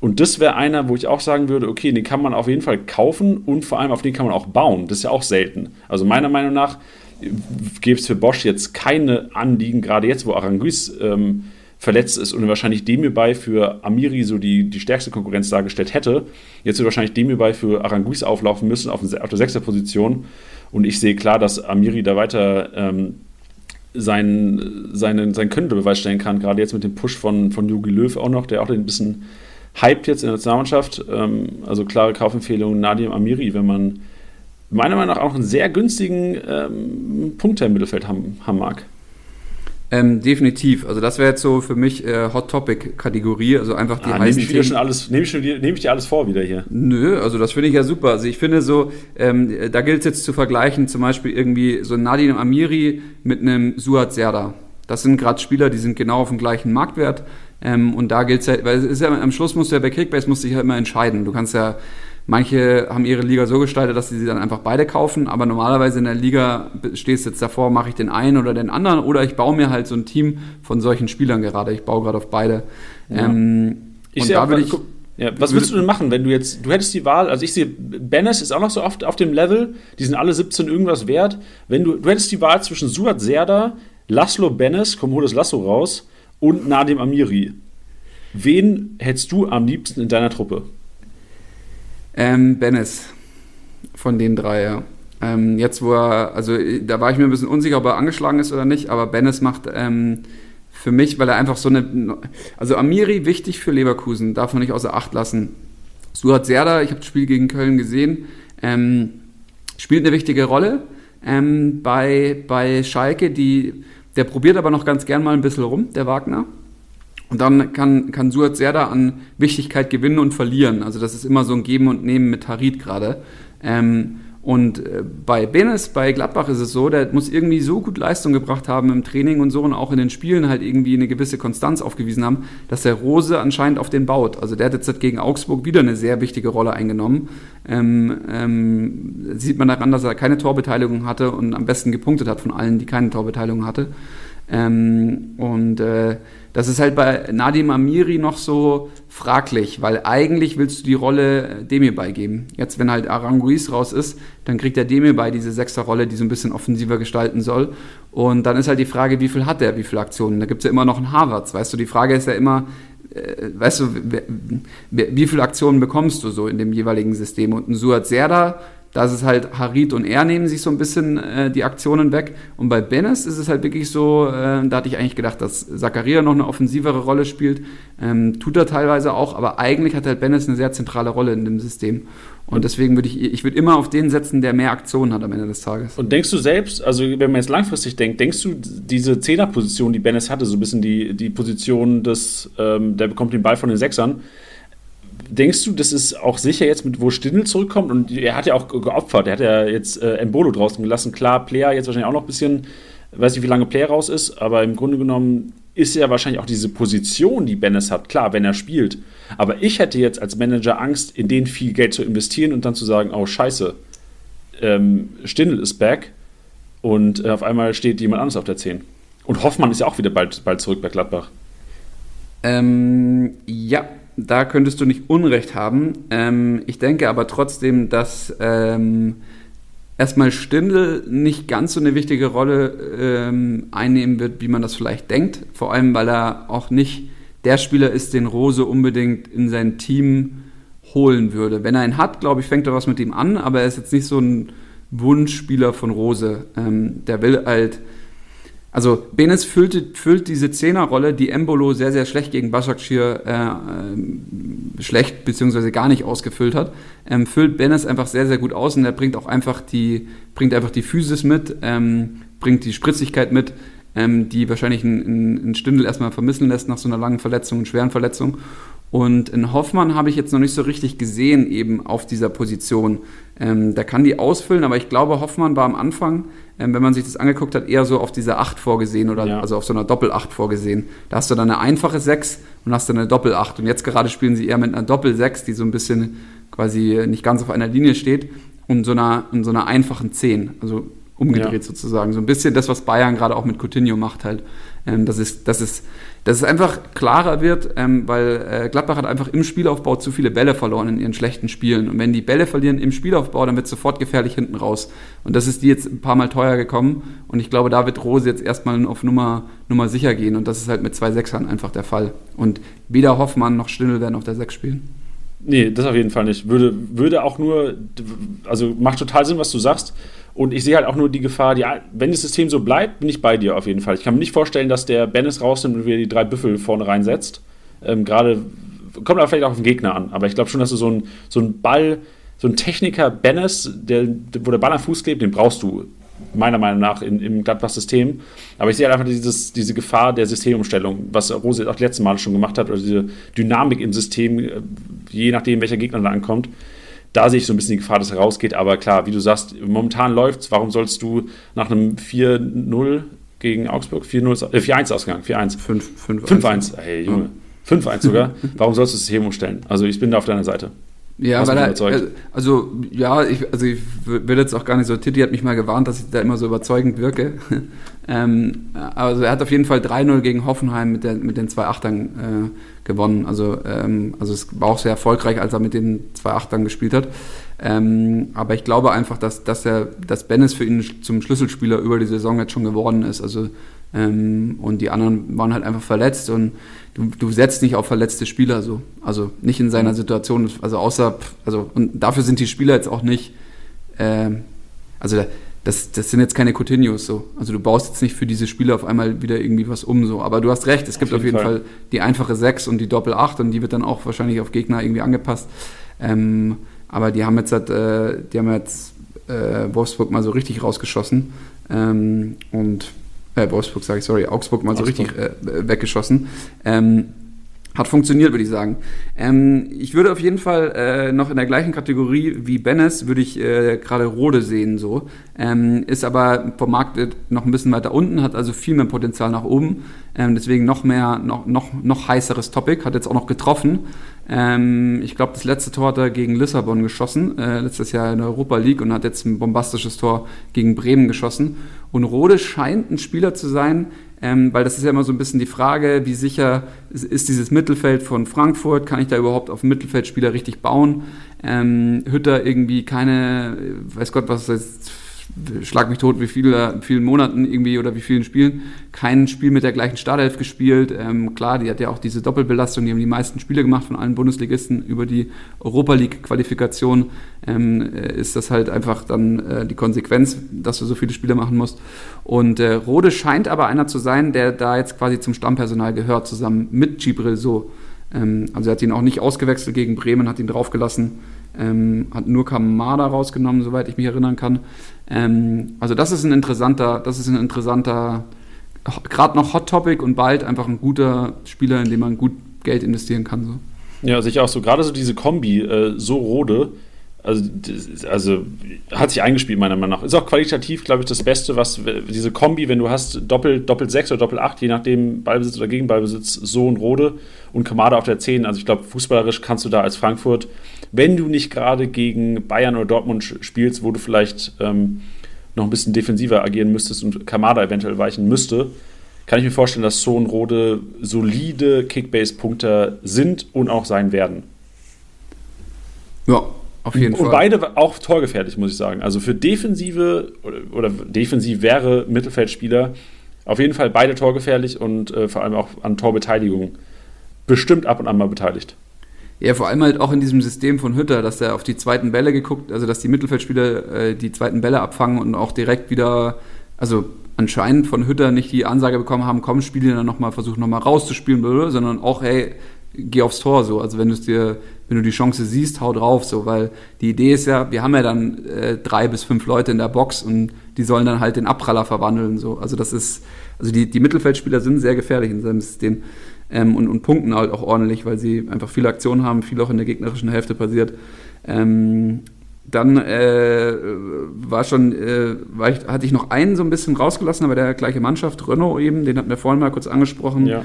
Und das wäre einer, wo ich auch sagen würde, okay, den kann man auf jeden Fall kaufen und vor allem auf den kann man auch bauen. Das ist ja auch selten. Also meiner Meinung nach gäbe es für Bosch jetzt keine Anliegen, gerade jetzt, wo Aranguiz ähm, verletzt ist und wahrscheinlich Demirbay für Amiri so die, die stärkste Konkurrenz dargestellt hätte. Jetzt wird wahrscheinlich Demirbay für Aranguiz auflaufen müssen auf, auf der sechster Position. Und ich sehe klar, dass Amiri da weiter ähm, sein, seinen, sein Können Beweis stellen kann, gerade jetzt mit dem Push von, von Jogi Löw auch noch, der auch ein bisschen hyped jetzt in der Nationalmannschaft. Ähm, also klare Kaufempfehlung Nadim Amiri, wenn man meiner Meinung nach auch einen sehr günstigen ähm, Punkt im Mittelfeld haben, haben mag. Ähm, definitiv. Also das wäre jetzt so für mich äh, Hot Topic Kategorie. Also einfach die ah, heißen nehme ich, schon alles, nehme ich, nehm ich dir alles vor wieder hier. Nö, also das finde ich ja super. Also ich finde so, ähm, da gilt es jetzt zu vergleichen, zum Beispiel irgendwie so Nadine Amiri mit einem Suat Serda. Das sind gerade Spieler, die sind genau auf dem gleichen Marktwert. Ähm, und da gilt es ja, weil es ist ja am Schluss musst du ja bei Kickbase musst du dich ja immer entscheiden. Du kannst ja Manche haben ihre Liga so gestaltet, dass sie sie dann einfach beide kaufen, aber normalerweise in der Liga stehst du jetzt davor, mache ich den einen oder den anderen oder ich baue mir halt so ein Team von solchen Spielern gerade. Ich baue gerade auf beide. Ja. Ähm, ich und da will ich, ja, was würdest du denn machen, wenn du jetzt, du hättest die Wahl, also ich sehe, Bennis ist auch noch so oft auf dem Level, die sind alle 17 irgendwas wert. Wenn du, du hättest die Wahl zwischen Suat Serda, Laszlo Bennis, komm, hol das Lasso raus, und Nadim Amiri. Wen hättest du am liebsten in deiner Truppe? Ähm, Bennis. Von den drei. Ähm, jetzt, wo er, also da war ich mir ein bisschen unsicher, ob er angeschlagen ist oder nicht, aber Bennis macht ähm, für mich, weil er einfach so eine. Also Amiri wichtig für Leverkusen, darf man nicht außer Acht lassen. Suat Serda, ich habe das Spiel gegen Köln gesehen, ähm, spielt eine wichtige Rolle ähm, bei, bei Schalke. Die, der probiert aber noch ganz gern mal ein bisschen rum, der Wagner. Und dann kann, kann Suat Serda an Wichtigkeit gewinnen und verlieren. Also das ist immer so ein Geben und Nehmen mit Harit gerade. Ähm, und äh, bei Benes, bei Gladbach ist es so, der muss irgendwie so gut Leistung gebracht haben im Training und so und auch in den Spielen halt irgendwie eine gewisse Konstanz aufgewiesen haben, dass der Rose anscheinend auf den baut. Also der hat jetzt gegen Augsburg wieder eine sehr wichtige Rolle eingenommen. Ähm, ähm, sieht man daran, dass er keine Torbeteiligung hatte und am besten gepunktet hat von allen, die keine Torbeteiligung hatte. Ähm, und äh, das ist halt bei Nadim Amiri noch so fraglich, weil eigentlich willst du die Rolle Demir beigeben. Jetzt, wenn halt Aranguiz raus ist, dann kriegt der Demir bei diese Sechserrolle, die so ein bisschen offensiver gestalten soll. Und dann ist halt die Frage, wie viel hat der, wie viele Aktionen? Da gibt es ja immer noch einen Harvards, weißt du? Die Frage ist ja immer, äh, weißt du, wie viele Aktionen bekommst du so in dem jeweiligen System? Und ein Suat Serda da ist es halt, Harit und er nehmen sich so ein bisschen äh, die Aktionen weg. Und bei Benes ist es halt wirklich so, äh, da hatte ich eigentlich gedacht, dass Zakaria noch eine offensivere Rolle spielt. Ähm, tut er teilweise auch, aber eigentlich hat halt Benes eine sehr zentrale Rolle in dem System. Und deswegen würde ich, ich würde immer auf den setzen, der mehr Aktionen hat am Ende des Tages. Und denkst du selbst, also wenn man jetzt langfristig denkt, denkst du, diese Zehnerposition, die Benes hatte, so ein bisschen die, die Position des, ähm, der bekommt den Ball von den Sechsern, Denkst du, das ist auch sicher jetzt, mit wo Stindl zurückkommt? Und er hat ja auch geopfert. Er hat ja jetzt äh, Embolo draußen gelassen. Klar, Player jetzt wahrscheinlich auch noch ein bisschen, weiß nicht, wie lange Player raus ist, aber im Grunde genommen ist ja wahrscheinlich auch diese Position, die Bennis hat, klar, wenn er spielt. Aber ich hätte jetzt als Manager Angst, in den viel Geld zu investieren und dann zu sagen, oh scheiße, ähm, Stindl ist back und äh, auf einmal steht jemand anderes auf der 10. Und Hoffmann ist ja auch wieder bald, bald zurück bei Gladbach. Ähm, ja, da könntest du nicht Unrecht haben. Ähm, ich denke aber trotzdem, dass ähm, erstmal Stindel nicht ganz so eine wichtige Rolle ähm, einnehmen wird, wie man das vielleicht denkt. Vor allem, weil er auch nicht der Spieler ist, den Rose unbedingt in sein Team holen würde. Wenn er ihn hat, glaube ich, fängt er was mit ihm an, aber er ist jetzt nicht so ein Wunschspieler von Rose. Ähm, der will halt also Benes füllt, füllt diese Zehnerrolle, die Embolo sehr, sehr schlecht gegen Başakşehir äh, äh, schlecht bzw. gar nicht ausgefüllt hat, ähm, füllt Benes einfach sehr, sehr gut aus und er bringt auch einfach die, bringt einfach die Physis mit, ähm, bringt die Spritzigkeit mit, ähm, die wahrscheinlich ein, ein Stündel erstmal vermissen lässt nach so einer langen Verletzung und schweren Verletzung. Und in Hoffmann habe ich jetzt noch nicht so richtig gesehen, eben auf dieser Position. Ähm, da kann die ausfüllen, aber ich glaube, Hoffmann war am Anfang, ähm, wenn man sich das angeguckt hat, eher so auf diese 8 vorgesehen oder ja. also auf so einer Doppel-8 vorgesehen. Da hast du dann eine einfache 6 und hast dann eine Doppel-8. Und jetzt gerade spielen sie eher mit einer Doppel-6, die so ein bisschen quasi nicht ganz auf einer Linie steht, und so einer, und so einer einfachen 10. Also umgedreht ja. sozusagen. So ein bisschen das, was Bayern gerade auch mit Coutinho macht halt. Ähm, dass, es, dass, es, dass es einfach klarer wird, ähm, weil äh, Gladbach hat einfach im Spielaufbau zu viele Bälle verloren in ihren schlechten Spielen. Und wenn die Bälle verlieren im Spielaufbau, dann wird es sofort gefährlich hinten raus. Und das ist die jetzt ein paar Mal teuer gekommen. Und ich glaube, da wird Rose jetzt erstmal auf Nummer, Nummer sicher gehen. Und das ist halt mit zwei Sechsern einfach der Fall. Und weder Hoffmann noch Stindl werden auf der Sechs spielen. Nee, das auf jeden Fall nicht. Würde, würde auch nur, also macht total Sinn, was du sagst. Und ich sehe halt auch nur die Gefahr, die, wenn das System so bleibt, bin ich bei dir auf jeden Fall. Ich kann mir nicht vorstellen, dass der Bennis rausnimmt und wieder die drei Büffel vorne reinsetzt. Ähm, Gerade, kommt aber vielleicht auch auf den Gegner an. Aber ich glaube schon, dass du so ein, so ein Ball, so ein Techniker Bennis, der, wo der Ball am Fuß klebt, den brauchst du meiner Meinung nach in, im Gladbach-System. Aber ich sehe halt einfach dieses, diese Gefahr der Systemumstellung, was Rose auch letzten Mal schon gemacht hat, oder diese Dynamik im System, äh, je nachdem, welcher Gegner da ankommt da sehe ich so ein bisschen die Gefahr, dass er rausgeht. Aber klar, wie du sagst, momentan läuft es. Warum sollst du nach einem 4-0 gegen Augsburg, 4-0, äh, 4-1 Ausgang, 4-1. 5-1, hey Junge, ja. 5-1 sogar. Warum sollst du das System umstellen? Also ich bin da auf deiner Seite. Ja, weil er, also ja, ich, also ich will jetzt auch gar nicht so, Titi hat mich mal gewarnt, dass ich da immer so überzeugend wirke. ähm, also er hat auf jeden Fall 3-0 gegen Hoffenheim mit, der, mit den zwei Achtern äh, gewonnen. Also, ähm, also es war auch sehr erfolgreich, als er mit den zwei Achtern gespielt hat. Ähm, aber ich glaube einfach, dass, dass, er, dass Bennis für ihn zum Schlüsselspieler über die Saison jetzt schon geworden ist. Also, ähm, und die anderen waren halt einfach verletzt und du, du setzt nicht auf verletzte Spieler so. Also nicht in seiner mhm. Situation. Also außer, also und dafür sind die Spieler jetzt auch nicht, ähm, also das, das sind jetzt keine Coutinhos so. Also du baust jetzt nicht für diese Spieler auf einmal wieder irgendwie was um so. Aber du hast recht, es gibt auf jeden, auf jeden Fall. Fall. die einfache 6 und die Doppel 8 und die wird dann auch wahrscheinlich auf Gegner irgendwie angepasst. Ähm, aber die haben jetzt, halt, äh, die haben jetzt äh, Wolfsburg mal so richtig rausgeschossen. Ähm, und äh, Wolfsburg sage ich, sorry, Augsburg mal Augsburg. so richtig äh, weggeschossen. Ähm, hat funktioniert, würde ich sagen. Ähm, ich würde auf jeden Fall äh, noch in der gleichen Kategorie wie Bennes, würde ich äh, gerade Rode sehen, so. Ähm, ist aber vom Markt noch ein bisschen weiter unten, hat also viel mehr Potenzial nach oben. Ähm, deswegen noch mehr, noch, noch, noch heißeres Topic, hat jetzt auch noch getroffen. Ähm, ich glaube, das letzte Tor hat er gegen Lissabon geschossen, äh, letztes Jahr in der Europa League und hat jetzt ein bombastisches Tor gegen Bremen geschossen. Und Rode scheint ein Spieler zu sein, ähm, weil das ist ja immer so ein bisschen die Frage, wie sicher ist dieses Mittelfeld von Frankfurt, kann ich da überhaupt auf Mittelfeldspieler richtig bauen? Ähm, Hütter irgendwie keine, weiß Gott, was jetzt schlag mich tot, wie viele, vielen Monaten irgendwie oder wie vielen Spielen kein Spiel mit der gleichen Startelf gespielt. Ähm, klar, die hat ja auch diese Doppelbelastung, die haben die meisten Spiele gemacht von allen Bundesligisten über die Europa League-Qualifikation. Ähm, äh, ist das halt einfach dann äh, die Konsequenz, dass du so viele Spiele machen musst. Und äh, Rode scheint aber einer zu sein, der da jetzt quasi zum Stammpersonal gehört, zusammen mit Gibril so. Ähm, also er hat ihn auch nicht ausgewechselt gegen Bremen, hat ihn draufgelassen. Ähm, hat nur Kamada rausgenommen, soweit ich mich erinnern kann. Ähm, also das ist ein interessanter, das ist ein interessanter, gerade noch Hot Topic und bald einfach ein guter Spieler, in dem man gut Geld investieren kann. So. Ja, sicher auch so. Gerade so diese Kombi, äh, so Rode, also, also hat sich eingespielt, meiner Meinung nach. Ist auch qualitativ, glaube ich, das Beste, was diese Kombi, wenn du hast Doppel, Doppel 6 oder Doppel 8, je nachdem Ballbesitz oder Gegenballbesitz, so und Rode und Kamada auf der 10. Also ich glaube, fußballerisch kannst du da als Frankfurt wenn du nicht gerade gegen Bayern oder Dortmund spielst, wo du vielleicht ähm, noch ein bisschen defensiver agieren müsstest und Kamada eventuell weichen müsste, kann ich mir vorstellen, dass Sohn Rode solide Kickbase-Punkter sind und auch sein werden. Ja, auf jeden und Fall. Und beide auch torgefährlich, muss ich sagen. Also für defensive oder, oder defensiv wäre Mittelfeldspieler auf jeden Fall beide torgefährlich und äh, vor allem auch an Torbeteiligung bestimmt ab und an mal beteiligt. Ja, vor allem halt auch in diesem System von Hütter, dass er auf die zweiten Bälle geguckt, also dass die Mittelfeldspieler äh, die zweiten Bälle abfangen und auch direkt wieder, also anscheinend von Hütter nicht die Ansage bekommen haben, komm, spiele dann nochmal, versuch nochmal rauszuspielen, sondern auch, hey, geh aufs Tor so. Also wenn du dir, wenn du die Chance siehst, hau drauf so, weil die Idee ist ja, wir haben ja dann äh, drei bis fünf Leute in der Box und die sollen dann halt den Abpraller verwandeln so. Also das ist, also die, die Mittelfeldspieler sind sehr gefährlich in seinem System ähm, und, und punkten halt auch ordentlich, weil sie einfach viele Aktionen haben, viel auch in der gegnerischen Hälfte passiert. Ähm, dann äh, war schon, äh, war ich, hatte ich noch einen so ein bisschen rausgelassen, aber der gleiche Mannschaft, Renault eben, den hatten wir vorhin mal kurz angesprochen. Ja.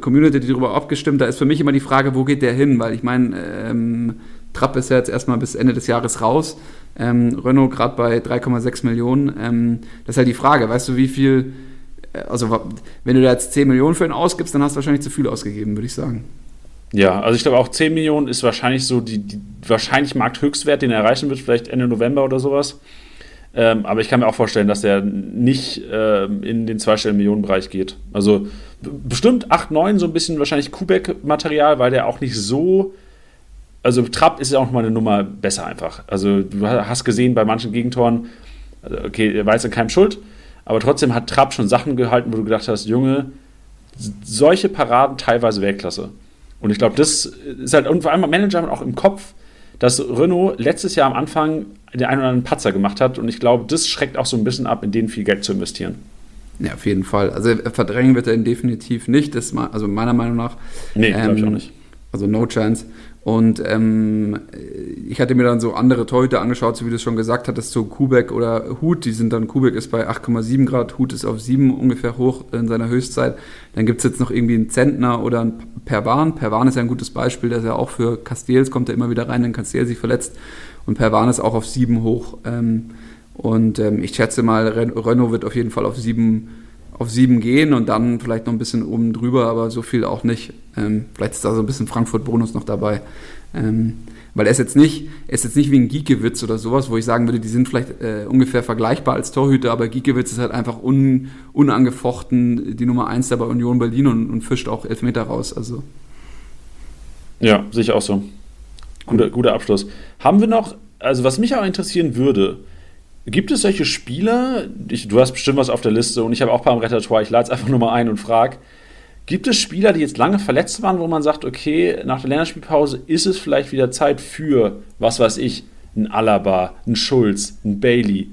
Community darüber abgestimmt. Da ist für mich immer die Frage, wo geht der hin? Weil ich meine, ähm, Trapp ist ja jetzt erstmal bis Ende des Jahres raus. Ähm, Renault gerade bei 3,6 Millionen. Ähm, das ist halt die Frage, weißt du, wie viel also wenn du da jetzt 10 Millionen für ihn ausgibst, dann hast du wahrscheinlich zu viel ausgegeben, würde ich sagen. Ja, also ich glaube auch 10 Millionen ist wahrscheinlich so die, die wahrscheinlich Markthöchstwert, den er erreichen wird, vielleicht Ende November oder sowas. Ähm, aber ich kann mir auch vorstellen, dass er nicht ähm, in den zweistelligen Millionenbereich geht. Also bestimmt 8, 9, so ein bisschen wahrscheinlich Kubek-Material, weil der auch nicht so. Also Trapp ist ja auch nochmal eine Nummer besser einfach. Also du hast gesehen bei manchen Gegentoren, also okay, er war jetzt in keinem Schuld, aber trotzdem hat Trapp schon Sachen gehalten, wo du gedacht hast, Junge, solche Paraden teilweise Weltklasse. Und ich glaube, das ist halt, und vor allem Manager auch im Kopf, dass Renault letztes Jahr am Anfang den einen oder anderen Patzer gemacht hat. Und ich glaube, das schreckt auch so ein bisschen ab, in denen viel Geld zu investieren. Ja, auf jeden Fall. Also verdrängen wird er ihn definitiv nicht. Das, also meiner Meinung nach. Nee, ähm, glaube ich auch nicht. Also no chance. Und ähm, ich hatte mir dann so andere Torhüter angeschaut, so wie du es schon gesagt hattest, so Kubek oder Hut, die sind dann, Kubek ist bei 8,7 Grad, Hut ist auf 7 ungefähr hoch in seiner Höchstzeit. Dann gibt es jetzt noch irgendwie einen Zentner oder einen Perwan. Perwan ist ja ein gutes Beispiel, der ist ja auch für Castells, kommt er immer wieder rein, wenn Castells sich verletzt. Und Perwan ist auch auf 7 hoch. Ähm, und ähm, ich schätze mal, Renault wird auf jeden Fall auf 7 auf sieben gehen und dann vielleicht noch ein bisschen oben drüber, aber so viel auch nicht. Ähm, vielleicht ist da so ein bisschen Frankfurt-Bonus noch dabei. Ähm, Weil er ist jetzt nicht, er ist jetzt nicht wie ein Giekewitz oder sowas, wo ich sagen würde, die sind vielleicht äh, ungefähr vergleichbar als Torhüter, aber Giekewitz ist halt einfach un, unangefochten die Nummer eins da bei Union Berlin und, und fischt auch Elfmeter raus. Also. Ja, ich auch so. Guter, guter Abschluss. Haben wir noch, also was mich auch interessieren würde, gibt es solche Spieler, ich, du hast bestimmt was auf der Liste und ich habe auch ein paar im Repertoire, ich lade es einfach nur mal ein und frage, Gibt es Spieler, die jetzt lange verletzt waren, wo man sagt, okay, nach der Länderspielpause ist es vielleicht wieder Zeit für, was weiß ich, ein Alaba, ein Schulz, ein Bailey?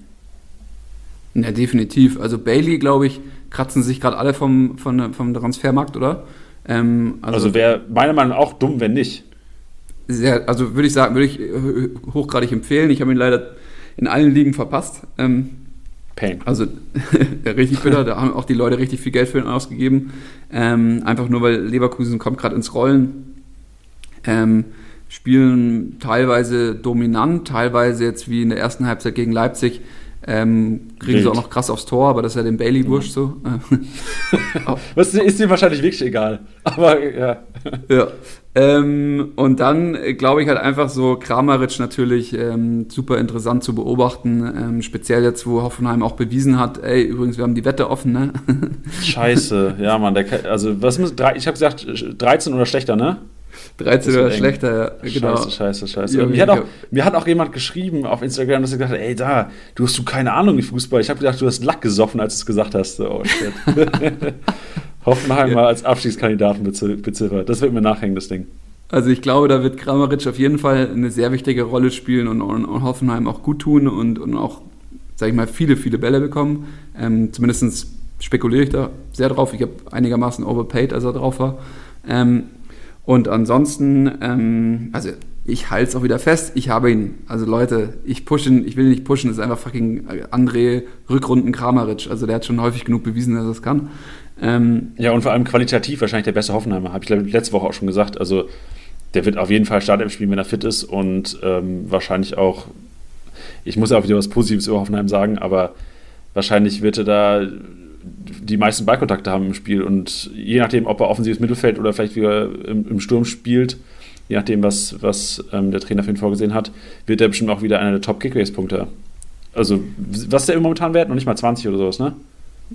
Ja, definitiv. Also Bailey, glaube ich, kratzen sich gerade alle vom, vom, vom Transfermarkt, oder? Ähm, also also wäre meiner Meinung nach auch dumm, wenn nicht. Sehr, also würde ich sagen, würde ich äh, hochgradig empfehlen. Ich habe ihn leider in allen Ligen verpasst. Ähm, Pain. Also richtig bitter, da haben auch die Leute richtig viel Geld für ihn ausgegeben. Ähm, einfach nur, weil Leverkusen kommt gerade ins Rollen. Ähm, spielen teilweise dominant, teilweise jetzt wie in der ersten Halbzeit gegen Leipzig. Ähm, kriegen Wild. sie auch noch krass aufs Tor, aber das ist ja dem Bailey wurscht so. Was ist dir wahrscheinlich wirklich egal. Aber ja. ja. Ähm, und dann äh, glaube ich halt einfach so Kramaric natürlich ähm, super interessant zu beobachten, ähm, speziell jetzt, wo Hoffenheim auch bewiesen hat, ey, übrigens, wir haben die Wette offen, ne? Scheiße, ja, Mann, der, also was muss, ich habe gesagt, 13 oder schlechter, ne? 13 oder schlechter, ja, genau. Scheiße, scheiße, scheiße. Ja, mir, hat auch, mir hat auch jemand geschrieben auf Instagram, dass er gesagt hat, ey, da, du hast du keine Ahnung wie Fußball. Ich habe gedacht, du hast Lack gesoffen, als du es gesagt hast. Oh, shit. Hoffenheim ja. mal als Abstiegskandidaten beziffert. Das wird mir nachhängen, das Ding. Also ich glaube, da wird Kramaric auf jeden Fall eine sehr wichtige Rolle spielen und, und, und Hoffenheim auch gut tun und, und auch, sage ich mal, viele, viele Bälle bekommen. Ähm, Zumindest spekuliere ich da sehr drauf. Ich habe einigermaßen overpaid, als er drauf war. Ähm, und ansonsten, ähm, also ich halte es auch wieder fest, ich habe ihn. Also Leute, ich pushen, ich will ihn nicht pushen, das ist einfach fucking André Rückrunden Kramaric. Also der hat schon häufig genug bewiesen, dass er es kann. Ähm, ja, und vor allem qualitativ wahrscheinlich der beste Hoffenheimer, habe ich letzte Woche auch schon gesagt. Also der wird auf jeden Fall Start im Spiel, wenn er fit ist und ähm, wahrscheinlich auch, ich muss auch wieder was Positives über Hoffenheim sagen, aber wahrscheinlich wird er da die meisten Ballkontakte haben im Spiel und je nachdem, ob er offensives Mittelfeld oder vielleicht wieder im, im Sturm spielt, je nachdem, was, was ähm, der Trainer für ihn vorgesehen hat, wird er bestimmt auch wieder einer der Top-Kickbase-Punkte. Also, was ist der momentan wert? Noch nicht mal 20 oder sowas, ne?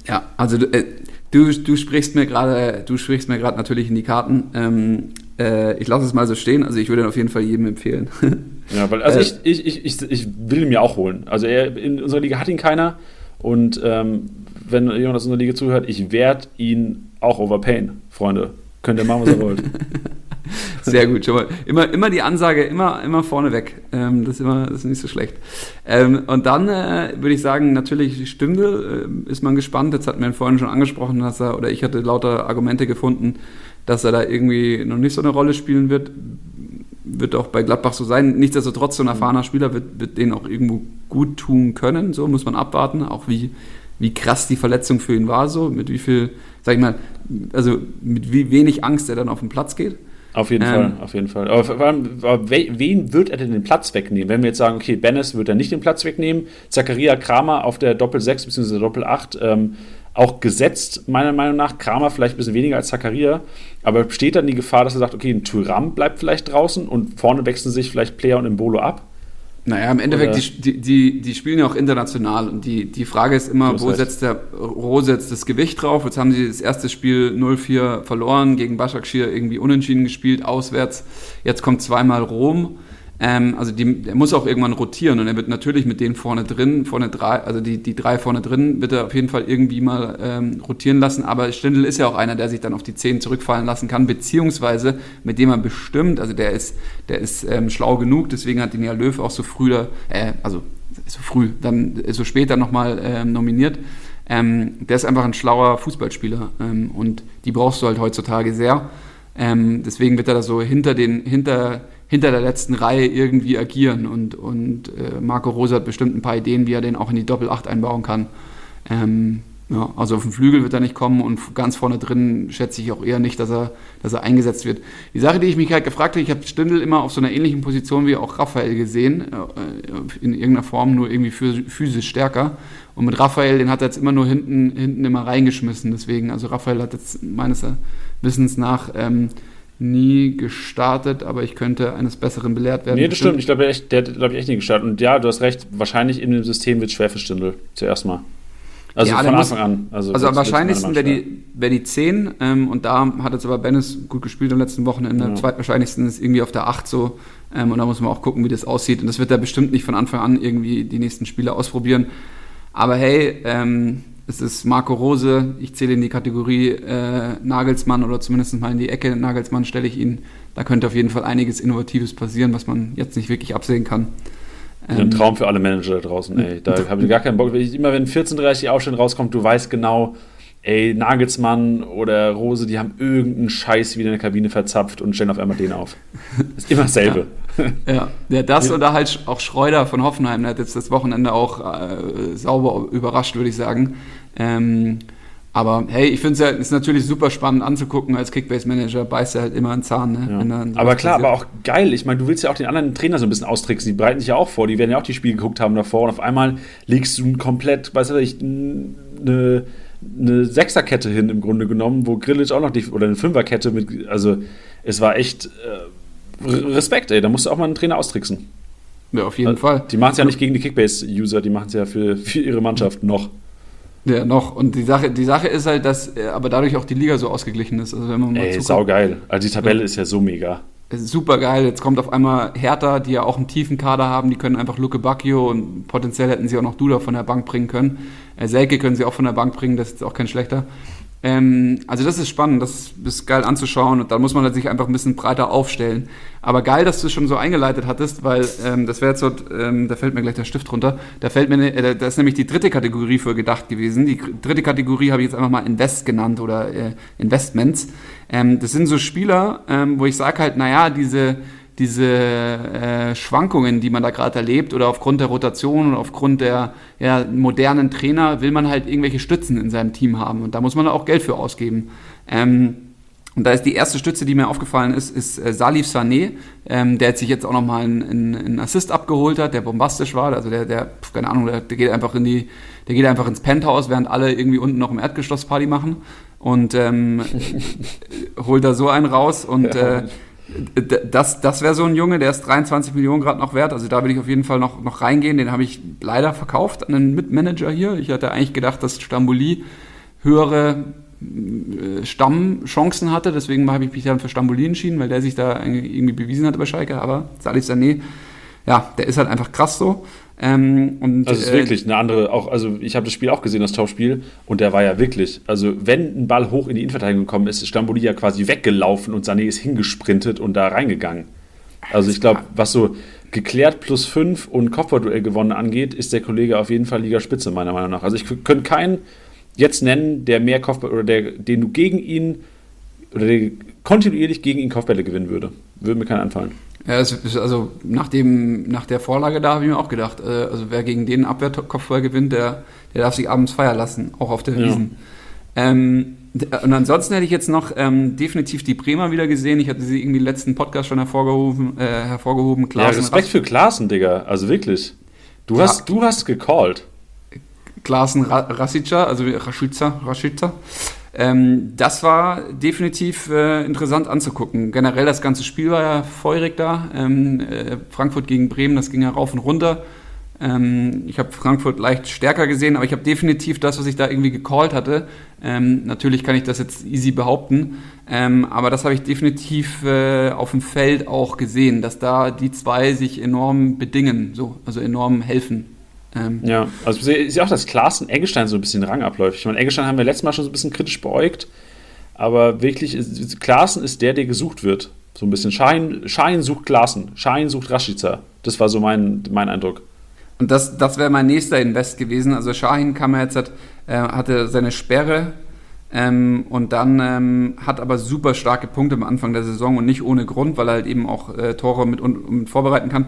Ja, also äh, du, du sprichst mir gerade, du sprichst mir gerade natürlich in die Karten. Ähm, äh, ich lasse es mal so stehen, also ich würde ihn auf jeden Fall jedem empfehlen. ja, weil, also äh, ich, ich, ich, ich will ihn mir auch holen. Also er, in unserer Liga hat ihn keiner und ähm, wenn jemand aus unserer Liga zuhört, ich werde ihn auch overpayen, Freunde. Könnt ihr machen, was ihr wollt. Sehr gut, schon mal. Immer, immer die Ansage, immer, immer vorne weg. Ähm, das, ist immer, das ist nicht so schlecht. Ähm, und dann äh, würde ich sagen, natürlich Stündel äh, ist man gespannt. Jetzt hat man vorhin schon angesprochen, dass er, oder ich hatte lauter Argumente gefunden, dass er da irgendwie noch nicht so eine Rolle spielen wird. Wird auch bei Gladbach so sein. Nichtsdestotrotz, so ein erfahrener Spieler wird, wird den auch irgendwo gut tun können. So muss man abwarten, auch wie, wie krass die Verletzung für ihn war, so mit wie viel, sag ich mal, also mit wie wenig Angst er dann auf den Platz geht. Auf jeden ähm, Fall, auf jeden Fall. Aber vor allem, wen wird er denn den Platz wegnehmen? Wenn wir jetzt sagen, okay, Bennis wird er nicht den Platz wegnehmen, Zakaria Kramer auf der Doppel 6 bzw. Doppel 8 ähm, auch gesetzt, meiner Meinung nach. Kramer vielleicht ein bisschen weniger als Zakaria, aber besteht dann die Gefahr, dass er sagt, okay, ein Tyram bleibt vielleicht draußen und vorne wechseln sich vielleicht Player und Imbolo ab? Naja, im Endeffekt, die, die, die spielen ja auch international und die, die Frage ist immer, wo setzt, der, wo setzt das Gewicht drauf? Jetzt haben sie das erste Spiel 0-4 verloren, gegen Başakşehir irgendwie unentschieden gespielt, auswärts. Jetzt kommt zweimal Rom. Ähm, also die, der muss auch irgendwann rotieren und er wird natürlich mit denen vorne drin, vorne drei, also die, die drei vorne drin, wird er auf jeden Fall irgendwie mal ähm, rotieren lassen. Aber Stindl ist ja auch einer, der sich dann auf die Zehn zurückfallen lassen kann, beziehungsweise mit dem er bestimmt, also der ist, der ist ähm, schlau genug, deswegen hat ihn ja Löw auch so früh, da, äh, also so früh, dann so später nochmal ähm, nominiert. Ähm, der ist einfach ein schlauer Fußballspieler ähm, und die brauchst du halt heutzutage sehr. Ähm, deswegen wird er da so hinter den, hinter hinter der letzten Reihe irgendwie agieren. Und, und äh, Marco Rosa hat bestimmt ein paar Ideen, wie er den auch in die Doppel-8 einbauen kann. Ähm, ja, also auf den Flügel wird er nicht kommen und ganz vorne drin schätze ich auch eher nicht, dass er, dass er eingesetzt wird. Die Sache, die ich mich halt gefragt habe, ich habe Stindl immer auf so einer ähnlichen Position wie auch Raphael gesehen, äh, in irgendeiner Form nur irgendwie physisch stärker. Und mit Raphael, den hat er jetzt immer nur hinten, hinten immer reingeschmissen. Deswegen, also Raphael hat jetzt meines Wissens nach ähm, nie gestartet, aber ich könnte eines Besseren belehrt werden. Nee, das stimmt. Ich glaube, der, der hat, glaube ich, echt nie gestartet. Und ja, du hast recht, wahrscheinlich in dem System wird es schwer für Stindl. Zuerst mal. Also Ja, von muss- Anfang an. Also, Also am wahrscheinlichsten wäre die, wär die 10 ähm, und da hat jetzt aber Bennis gut gespielt am letzten Wochenende. Ja. Zweitwahrscheinlichsten ist irgendwie auf der 8 so ähm, und da muss man auch gucken, wie das aussieht. Und das wird er bestimmt nicht von Anfang an irgendwie die nächsten Spiele ausprobieren. Aber hey, ähm, es ist Marco Rose, ich zähle in die Kategorie äh, Nagelsmann oder zumindest mal in die Ecke Nagelsmann stelle ich ihn. Da könnte auf jeden Fall einiges Innovatives passieren, was man jetzt nicht wirklich absehen kann. nach. Ein Traum für alle Manager da draußen, ey. Da habe ich gar keinen Bock. Immer wenn 14.30 die Aufstellung rauskommt, du weißt genau, ey, Nagelsmann oder Rose, die haben irgendeinen Scheiß wieder in der Kabine verzapft und stellen auf einmal den auf. Das ist immer dasselbe. Ja, ja das Ja. oder halt auch Schreuder von Hoffenheim, der hat jetzt das Wochenende auch äh, sauber überrascht, würde ich sagen. Ähm, aber hey, ich finde es ja, ist natürlich super spannend anzugucken. Als Kickbase-Manager beißt er halt immer einen Zahn. Ne? Ja. Aber klar, passiert. aber auch geil. Ich meine, du willst ja auch den anderen Trainer so ein bisschen austricksen. Die bereiten sich ja auch vor. Die werden ja auch die Spiele geguckt haben davor. Und auf einmal legst du ein komplett, weißt du, ich, eine, eine Sechserkette hin im Grunde genommen, wo Grillic auch noch die, oder eine Fünferkette mit, also es war echt äh, Respekt, ey. Da musst du auch mal einen Trainer austricksen. Ja, auf jeden Fall. Die machen es ja nicht gegen die Kickbase-User, die machen es ja für, für ihre Mannschaft noch. Ja, noch. Und die Sache, die Sache ist halt, dass äh, aber dadurch auch die Liga so ausgeglichen ist. Also wenn man mal Ey, saugeil. Also die Tabelle ist ja so mega. super geil. Jetzt kommt auf einmal Hertha, die ja auch einen tiefen Kader haben. Die können einfach Luke Bacchio und potenziell hätten sie auch noch Duda von der Bank bringen können. Äh, Selke können sie auch von der Bank bringen, das ist auch kein schlechter. Ähm, also das ist spannend, das ist geil anzuschauen und da muss man halt sich einfach ein bisschen breiter aufstellen. Aber geil, dass du es schon so eingeleitet hattest, weil ähm, das wäre jetzt so, ähm, da fällt mir gleich der Stift runter. Da fällt mir, ne, äh, da ist nämlich die dritte Kategorie für gedacht gewesen. Die dritte Kategorie habe ich jetzt einfach mal Invest genannt oder äh, Investments. Ähm, das sind so Spieler, ähm, wo ich sage halt, naja, diese diese äh, Schwankungen, die man da gerade erlebt, oder aufgrund der Rotation oder aufgrund der ja, modernen Trainer, will man halt irgendwelche Stützen in seinem Team haben. Und da muss man auch Geld für ausgeben. Ähm, und da ist die erste Stütze, die mir aufgefallen ist, ist äh, Salif Sané, ähm, der jetzt sich jetzt auch nochmal einen, einen, einen Assist abgeholt hat, der bombastisch war. Also der, der, keine Ahnung, der, der geht einfach in die, der geht einfach ins Penthouse, während alle irgendwie unten noch im Erdgeschoss Party machen und ähm, holt da so einen raus und Ja. äh, Das, das wäre so ein Junge, der ist 23 Millionen gerade noch wert. Also da will ich auf jeden Fall noch, noch reingehen. Den habe ich leider verkauft an einen Mitmanager hier. Ich hatte eigentlich gedacht, dass Stamboli höhere äh, Stammchancen hatte. Deswegen habe ich mich dann für Stamboli entschieden, weil der sich da irgendwie bewiesen hatte bei Schalke. Aber Salih Sané, ja, der ist halt einfach krass so. Ähm, und, Also es ist äh, wirklich eine andere, auch, also ich habe das Spiel auch gesehen, das Topspiel, und der war ja wirklich, also wenn ein Ball hoch in die Innenverteidigung gekommen ist, ist Stamboli ja quasi weggelaufen und Sané ist hingesprintet und da reingegangen. Also ich glaube, was so geklärt plus 5 und Kopfballduell gewonnen angeht, ist der Kollege auf jeden Fall Ligaspitze, meiner Meinung nach. Also ich könnte keinen jetzt nennen, der mehr Kopfball oder der, den du gegen ihn oder der kontinuierlich gegen ihn Kopfbälle gewinnen würde. Würde mir keiner anfallen. Ja, also nach, dem, nach der Vorlage da habe ich mir auch gedacht, äh, also wer gegen den Abwehrkopfball gewinnt, der, der darf sich abends feiern lassen, auch auf der Ja. Wiesen. Ähm, d- und ansonsten hätte ich jetzt noch ähm, definitiv die Bremer wieder gesehen. Ich hatte sie irgendwie im letzten Podcast schon hervorgehoben. Äh, hervorgehoben. Ja, Respekt für Klaassen, Digga. Also wirklich. Du Ja. hast, du hast gecallt. Klaassen Ra Rasica, also Rashica, Rashica. Ähm, das war definitiv äh, interessant anzugucken. Generell das ganze Spiel war ja feurig da. Ähm, äh, Frankfurt gegen Bremen, das ging ja rauf und runter. Ähm, ich habe Frankfurt leicht stärker gesehen, aber ich habe definitiv das, was ich da irgendwie gecallt hatte. Ähm, natürlich kann ich das jetzt easy behaupten, ähm, aber das habe ich definitiv äh, auf dem Feld auch gesehen, dass da die zwei sich enorm bedingen, so, also enorm helfen. Ähm, Ja, also ich sehe auch, dass Klaassen Eggestein so ein bisschen Rang abläuft. Ich meine, Eggestein haben wir letztes Mal schon so ein bisschen kritisch beäugt, aber wirklich, ist, Klaassen ist der, der gesucht wird. So ein bisschen. Schein, Schein sucht Klaassen, Schein sucht Rashica. Das war so mein, mein Eindruck. Und das, das wäre mein nächster Invest gewesen. Also Shahin kam ja jetzt, hat, äh, hatte seine Sperre ähm, und dann ähm, hat aber super starke Punkte am Anfang der Saison und nicht ohne Grund, weil er halt eben auch äh, Tore mit, und, mit vorbereiten kann.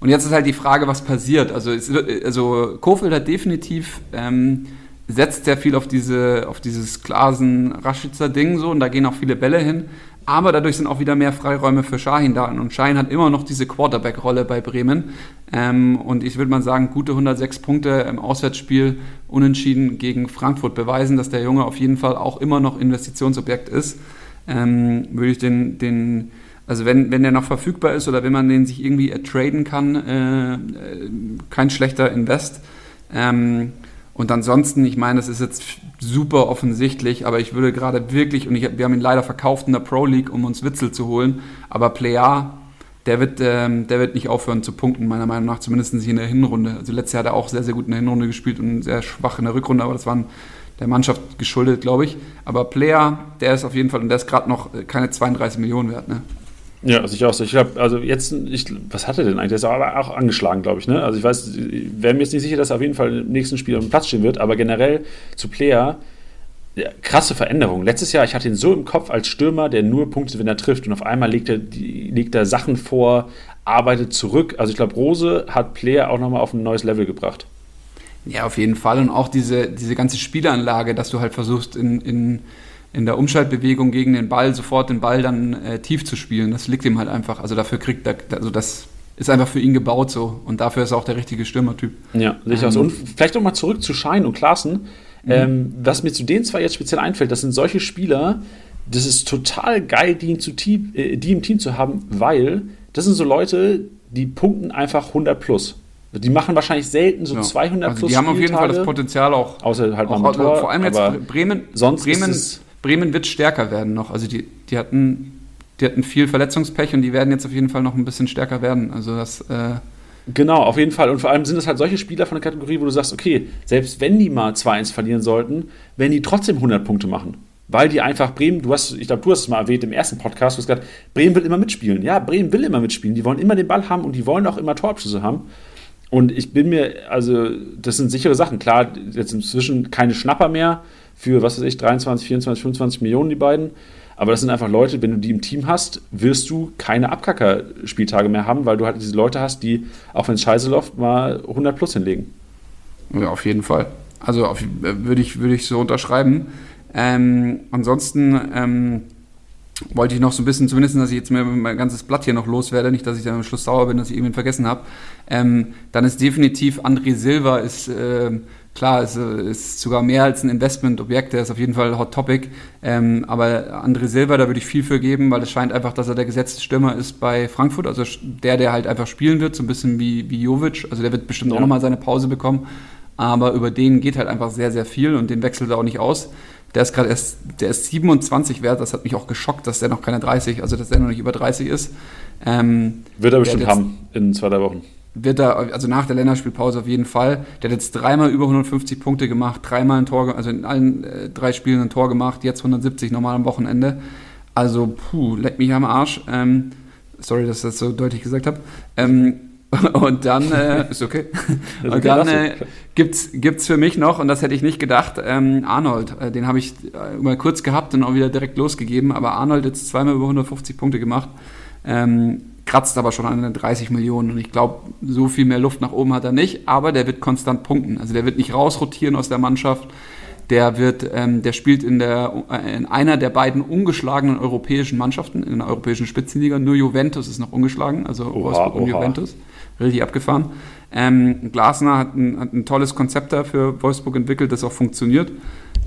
Und jetzt ist halt die Frage, was passiert. Also, es, also Kofeld hat definitiv ähm, setzt sehr viel auf diese auf dieses Glasen Raschitzer Ding so und da gehen auch viele Bälle hin. Aber dadurch sind auch wieder mehr Freiräume für Shahin da. Und Shahin hat immer noch diese Quarterback-Rolle bei Bremen. Ähm, und ich würde mal sagen, gute 106 Punkte im Auswärtsspiel unentschieden gegen Frankfurt beweisen, dass der Junge auf jeden Fall auch immer noch Investitionsobjekt ist. ähm, würde ich den, den also wenn, wenn der noch verfügbar ist oder wenn man den sich irgendwie traden kann, äh, äh, kein schlechter Invest. Ähm, und ansonsten, ich meine, das ist jetzt super offensichtlich, aber ich würde gerade wirklich, und ich, wir haben ihn leider verkauft in der Pro League, um uns Witzel zu holen, aber Player, der wird, ähm, der wird nicht aufhören zu punkten, meiner Meinung nach, zumindest nicht in der Hinrunde. Also letztes Jahr hat er auch sehr, sehr gut in der Hinrunde gespielt und sehr schwach in der Rückrunde, aber das war der Mannschaft geschuldet, glaube ich. Aber Player, der ist auf jeden Fall, und der ist gerade noch keine 32 Millionen wert, ne? Ja, also ich auch so. Ich glaube, also jetzt, ich, was hat er denn eigentlich? Der ist aber auch angeschlagen, glaube ich. Ne? Also ich weiß, wäre mir jetzt nicht sicher, dass er auf jeden Fall im nächsten Spiel auf dem Platz stehen wird, aber generell zu Player, ja, krasse Veränderung. Letztes Jahr, ich hatte ihn so im Kopf als Stürmer, der nur Punkte, wenn er trifft und auf einmal legt er, legt er Sachen vor, arbeitet zurück. Also ich glaube, Rose hat Player auch nochmal auf ein neues Level gebracht. Ja, auf jeden Fall. Und auch diese, diese ganze Spielanlage, dass du halt versuchst, in, in in der Umschaltbewegung gegen den Ball sofort den Ball dann äh, tief zu spielen. Das liegt ihm halt einfach. Also dafür kriegt er, also das ist einfach für ihn gebaut so. Und dafür ist er auch der richtige Stürmertyp. Ja, sicher. Ähm, und vielleicht nochmal zurück zu Schein und Klaassen. Mhm. Ähm, was mir zu den zwei jetzt speziell einfällt, das sind solche Spieler, das ist total geil, die, Team, äh, die im Team zu haben, weil das sind so Leute, die punkten einfach 100 plus. Die machen wahrscheinlich selten so ja. 200 also plus. Die haben auf jeden Fall das Potenzial auch. Außer halt auch, mal Motor, Vor allem jetzt Bremen. Sonst Bremen, Bremen wird stärker werden noch. Also die, die, hatten, die hatten viel Verletzungspech und die werden jetzt auf jeden Fall noch ein bisschen stärker werden. Also das. Äh Genau, auf jeden Fall. Und vor allem sind es halt solche Spieler von der Kategorie, wo du sagst, okay, selbst wenn die mal 2-1 verlieren sollten, werden die trotzdem 100 Punkte machen. Weil die einfach Bremen, du hast, ich glaube, du hast es mal erwähnt im ersten Podcast, du hast gesagt, Bremen will immer mitspielen. Ja, Bremen will immer mitspielen. Die wollen immer den Ball haben und die wollen auch immer Torabschüsse haben. Und ich bin mir, also, das sind sichere Sachen. Klar, jetzt inzwischen keine Schnapper mehr für, was weiß ich, 23, 24, 25 Millionen, die beiden. Aber das sind einfach Leute, wenn du die im Team hast, wirst du keine Abkacker-Spieltage mehr haben, weil du halt diese Leute hast, die, auch wenn es scheiße läuft, mal 100 plus hinlegen. Ja, auf jeden Fall. Also auf, würde ich, würde ich so unterschreiben. Ähm, ansonsten ähm, wollte ich noch so ein bisschen, zumindest, dass ich jetzt mir mein ganzes Blatt hier noch loswerde, nicht, dass ich dann am Schluss sauer bin, dass ich irgendwen vergessen habe. Ähm, dann ist definitiv André Silva ist äh, klar, es ist sogar mehr als ein Investmentobjekt, der ist auf jeden Fall Hot Topic. Ähm, aber André Silva, da würde ich viel für geben, weil es scheint einfach, dass er der gesetzte Stürmer ist bei Frankfurt. Also der, der halt einfach spielen wird, so ein bisschen wie, wie Jovic. Also der wird bestimmt ja. auch nochmal seine Pause bekommen. Aber über den geht halt einfach sehr, sehr viel und den wechselt er auch nicht aus. Der ist gerade erst, der ist 27 wert. Das hat mich auch geschockt, dass der noch keine 30, also dass der noch nicht über 30 ist. Ähm, wird er bestimmt haben in zwei, drei Wochen wird er, also nach der Länderspielpause auf jeden Fall. Der hat jetzt dreimal über 150 Punkte gemacht, dreimal ein Tor, also in allen äh, drei Spielen ein Tor gemacht, jetzt 170 normal am Wochenende. Also, puh, leck mich am Arsch. Ähm, sorry, dass ich das so deutlich gesagt habe. Ähm, und dann, äh, ist okay. und dann äh, gibt's gibt's für mich noch, und das hätte ich nicht gedacht, ähm, Arnold. Äh, den habe ich äh, mal kurz gehabt und auch wieder direkt losgegeben. Aber Arnold jetzt zweimal über 150 Punkte gemacht. Ähm, kratzt aber schon an den 30 Millionen. Und ich glaube, so viel mehr Luft nach oben hat er nicht, aber der wird konstant punkten. Also der wird nicht rausrotieren aus der Mannschaft. Der wird, ähm, der spielt in, der, äh, in einer der beiden ungeschlagenen europäischen Mannschaften in der europäischen Spitzenliga. Nur Juventus ist noch ungeschlagen, also oha, Wolfsburg und Juventus. Richtig abgefahren. Ähm, Glasner hat ein, hat ein tolles Konzept da für Wolfsburg entwickelt, das auch funktioniert.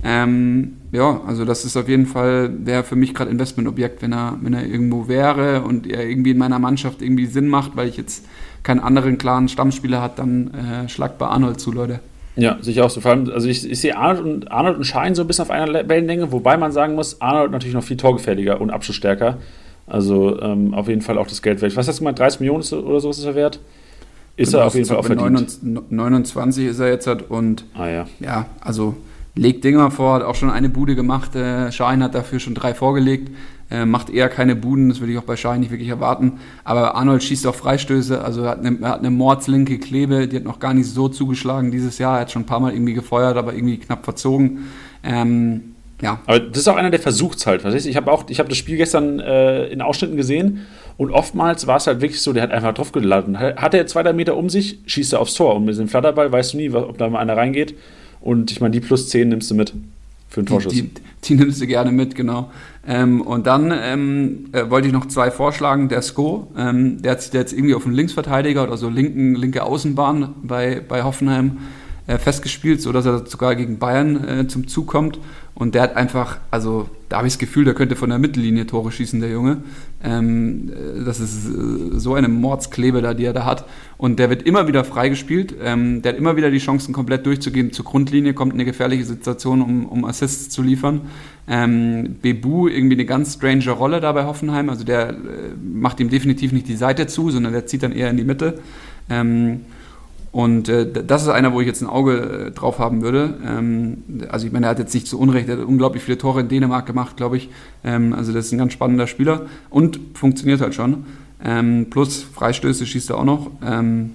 Ähm, ja, also das ist auf jeden Fall, wäre für mich gerade Investmentobjekt, wenn er, wenn er irgendwo wäre und er irgendwie in meiner Mannschaft irgendwie Sinn macht, weil ich jetzt keinen anderen klaren Stammspieler hat, dann äh, schlagt bei Arnold zu, Leute. Ja, sicher auch so. Vor allem, also ich, ich sehe Arnold und, Arnold und Schein so ein bisschen auf einer Wellenlänge, wobei man sagen muss, Arnold natürlich noch viel torgefährlicher und abschlussstärker. Also ähm, auf jeden Fall auch das Geld wert. Was hast du gemeint, 30 Millionen oder so ist er wert? Ist er auf jeden Fall auch verdient. 29 ist er jetzt halt und ah, ja. ja, also legt Dinger vor, hat auch schon eine Bude gemacht. Äh, Schein hat dafür schon drei vorgelegt. Äh, macht eher keine Buden, das würde ich auch bei Schein nicht wirklich erwarten. Aber Arnold schießt auch Freistöße, also er hat eine, hat eine mordslinke Klebe, die hat noch gar nicht so zugeschlagen dieses Jahr. Er hat schon ein paar Mal irgendwie gefeuert, aber irgendwie knapp verzogen. Ähm, ja. Aber das ist auch einer, der versucht es halt. Ich habe auch, ich habe das Spiel gestern äh, in Ausschnitten gesehen und oftmals war es halt wirklich so, der hat einfach drauf geladen. Hat er zwei, Meter um sich, schießt er aufs Tor und mit dem Flatterball weißt du nie, ob da mal einer reingeht. Und ich meine, die plus 10 nimmst du mit für einen Torschuss. Die, die, die nimmst du gerne mit, genau. Ähm, und dann ähm, äh, wollte ich noch zwei vorschlagen. Der Sko, ähm, der, hat, der jetzt irgendwie auf einen Linksverteidiger oder so linken, linke Außenbahn bei, bei Hoffenheim äh, festgespielt, sodass er sogar gegen Bayern äh, zum Zug kommt. Und der hat einfach, also da habe ich das Gefühl, der könnte von der Mittellinie Tore schießen, der Junge. Ähm, äh, das ist äh, so eine Mordsklebe da, die er da hat. Und der wird immer wieder freigespielt. Ähm, der hat immer wieder die Chancen, komplett durchzugehen zur Grundlinie, kommt in eine gefährliche Situation, um, um Assists zu liefern. Ähm, Bebu irgendwie eine ganz strange Rolle da bei Hoffenheim. Also der äh, macht ihm definitiv nicht die Seite zu, sondern der zieht dann eher in die Mitte. Ähm, und äh, das ist einer, wo ich jetzt ein Auge äh, drauf haben würde. Ähm, also ich meine, er hat jetzt nicht zu Unrecht, er hat unglaublich viele Tore in Dänemark gemacht, glaube ich. Ähm, also das ist ein ganz spannender Spieler und funktioniert halt schon. Ähm, plus Freistöße schießt er auch noch. Ähm,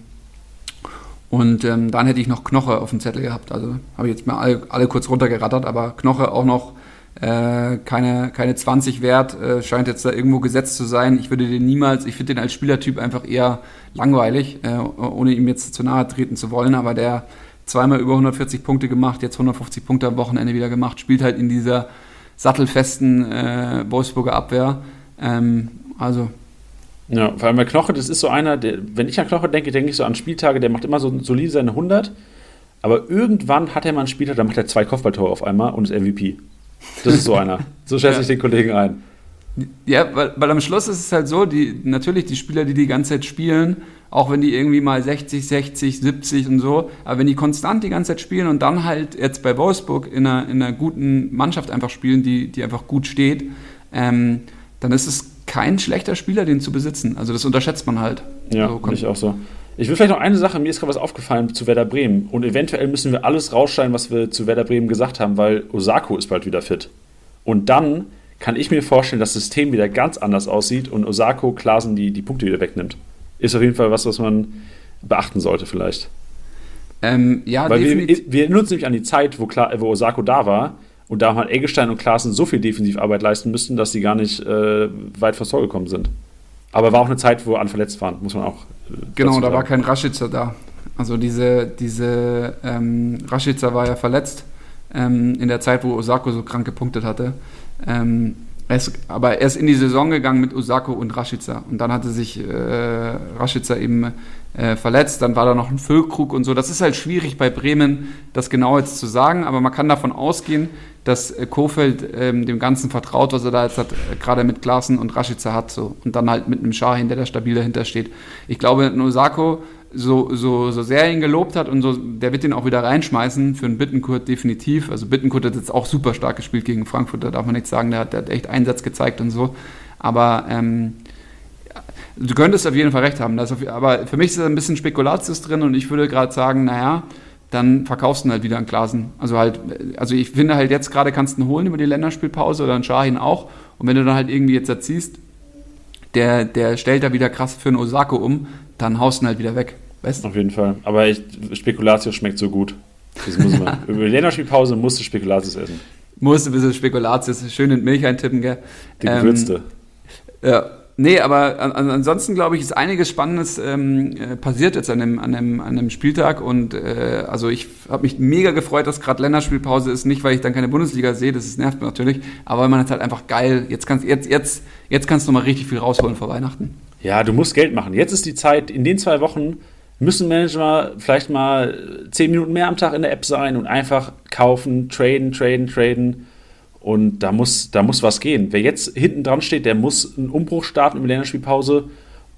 und ähm, dann hätte ich noch Knoche auf dem Zettel gehabt. Also habe ich jetzt mal alle, alle kurz runtergerattert, aber Knoche auch noch äh, keine, keine 20 wert, äh, scheint jetzt da irgendwo gesetzt zu sein. Ich würde den niemals, ich finde den als Spielertyp einfach eher langweilig, äh, ohne ihm jetzt zu nahe treten zu wollen, aber der zweimal über 140 Punkte gemacht, jetzt 150 Punkte am Wochenende wieder gemacht, spielt halt in dieser sattelfesten äh, Wolfsburger Abwehr. Ähm, also ja, vor allem bei Knoche, das ist so einer, der, wenn ich an Knoche denke, denke ich so an Spieltage, der macht immer so solide seine 100, aber irgendwann hat er mal einen Spieltag, da macht er zwei Kopfballtore auf einmal und ist MVP. Das ist so einer. So schätze ja. ich den Kollegen ein. Ja, weil, weil am Schluss ist es halt so, die, natürlich die Spieler, die die ganze Zeit spielen, auch wenn die irgendwie mal 60, 60, 70 und so, aber wenn die konstant die ganze Zeit spielen und dann halt jetzt bei Wolfsburg in einer, in einer guten Mannschaft einfach spielen, die, die einfach gut steht, ähm, dann ist es kein schlechter Spieler, den zu besitzen. Also das unterschätzt man halt. Ja, so, ich auch so. Ich will vielleicht noch eine Sache, mir ist gerade was aufgefallen zu Werder Bremen. Und eventuell müssen wir alles rausschneiden, was wir zu Werder Bremen gesagt haben, weil Osako ist bald wieder fit. Und dann kann ich mir vorstellen, dass das System wieder ganz anders aussieht und Osako Klasen die, die Punkte wieder wegnimmt. Ist auf jeden Fall was, was man beachten sollte, vielleicht. Ähm, ja, Weil wir, wir uns nämlich an die Zeit, wo, Kla wo Osako da war und da haben halt Eggestein und Klaassen so viel Defensivarbeit leisten müssten, dass sie gar nicht äh, weit vors Tor gekommen sind. Aber war auch eine Zeit, wo alle verletzt waren, muss man auch. Genau, da war kein Raschitzer da. Also diese, diese ähm, Raschitzer war ja verletzt ähm, in der Zeit, wo Osako so krank gepunktet hatte. Ähm, er ist, aber er ist in die Saison gegangen mit Osako und Rashica. Und dann hatte sich äh, Rashica eben äh, verletzt. Dann war da noch ein Füllkrug und so. Das ist halt schwierig bei Bremen, das genau jetzt zu sagen. Aber man kann davon ausgehen, dass äh, Kofeld ähm, dem Ganzen vertraut, was er da jetzt hat, äh, gerade mit Klaassen und Rashica hat. So. Und dann halt mit einem Schahin, der da stabil dahinter steht. Ich glaube, Osako so, so, so sehr ihn gelobt hat und so, der wird ihn auch wieder reinschmeißen für einen Bittenkurt definitiv. Also Bittenkurt hat jetzt auch super stark gespielt gegen Frankfurt, da darf man nichts sagen, der hat, der hat echt Einsatz gezeigt und so. Aber ähm, du könntest auf jeden Fall recht haben. Auf, aber für mich ist da ein bisschen Spekulatius drin und ich würde gerade sagen, naja, dann verkaufst du ihn halt wieder an Glasen. Also halt, also ich finde halt jetzt gerade kannst du ihn holen über die Länderspielpause oder einen Shahin auch. Und wenn du dann halt irgendwie jetzt erziehst, der, der stellt da wieder krass für einen Osako um, dann haust du ihn halt wieder weg. Weißt? Auf jeden Fall. Aber ich, Spekulatius schmeckt so gut. Das muss man. Über die Länderspielpause musst du Spekulatius essen. Musst du ein bisschen Spekulatius schön in Milch eintippen, gell? Die gewürzte. Ähm, ja. Nee, aber an, ansonsten glaube ich, ist einiges Spannendes ähm, äh, passiert jetzt an dem, an dem, an dem Spieltag. Und äh, also ich habe mich mega gefreut, dass gerade Länderspielpause ist. Nicht, weil ich dann keine Bundesliga sehe, das ist, nervt mich natürlich, aber man es halt einfach geil, jetzt kannst, jetzt, jetzt, jetzt kannst du mal richtig viel rausholen vor Weihnachten. Ja, du musst Geld machen. Jetzt ist die Zeit, in den zwei Wochen müssen Manager vielleicht mal zehn Minuten mehr am Tag in der App sein und einfach kaufen, traden, traden, traden. Und da muss, da muss was gehen. Wer jetzt hinten dran steht, der muss einen Umbruch starten über Länderspielpause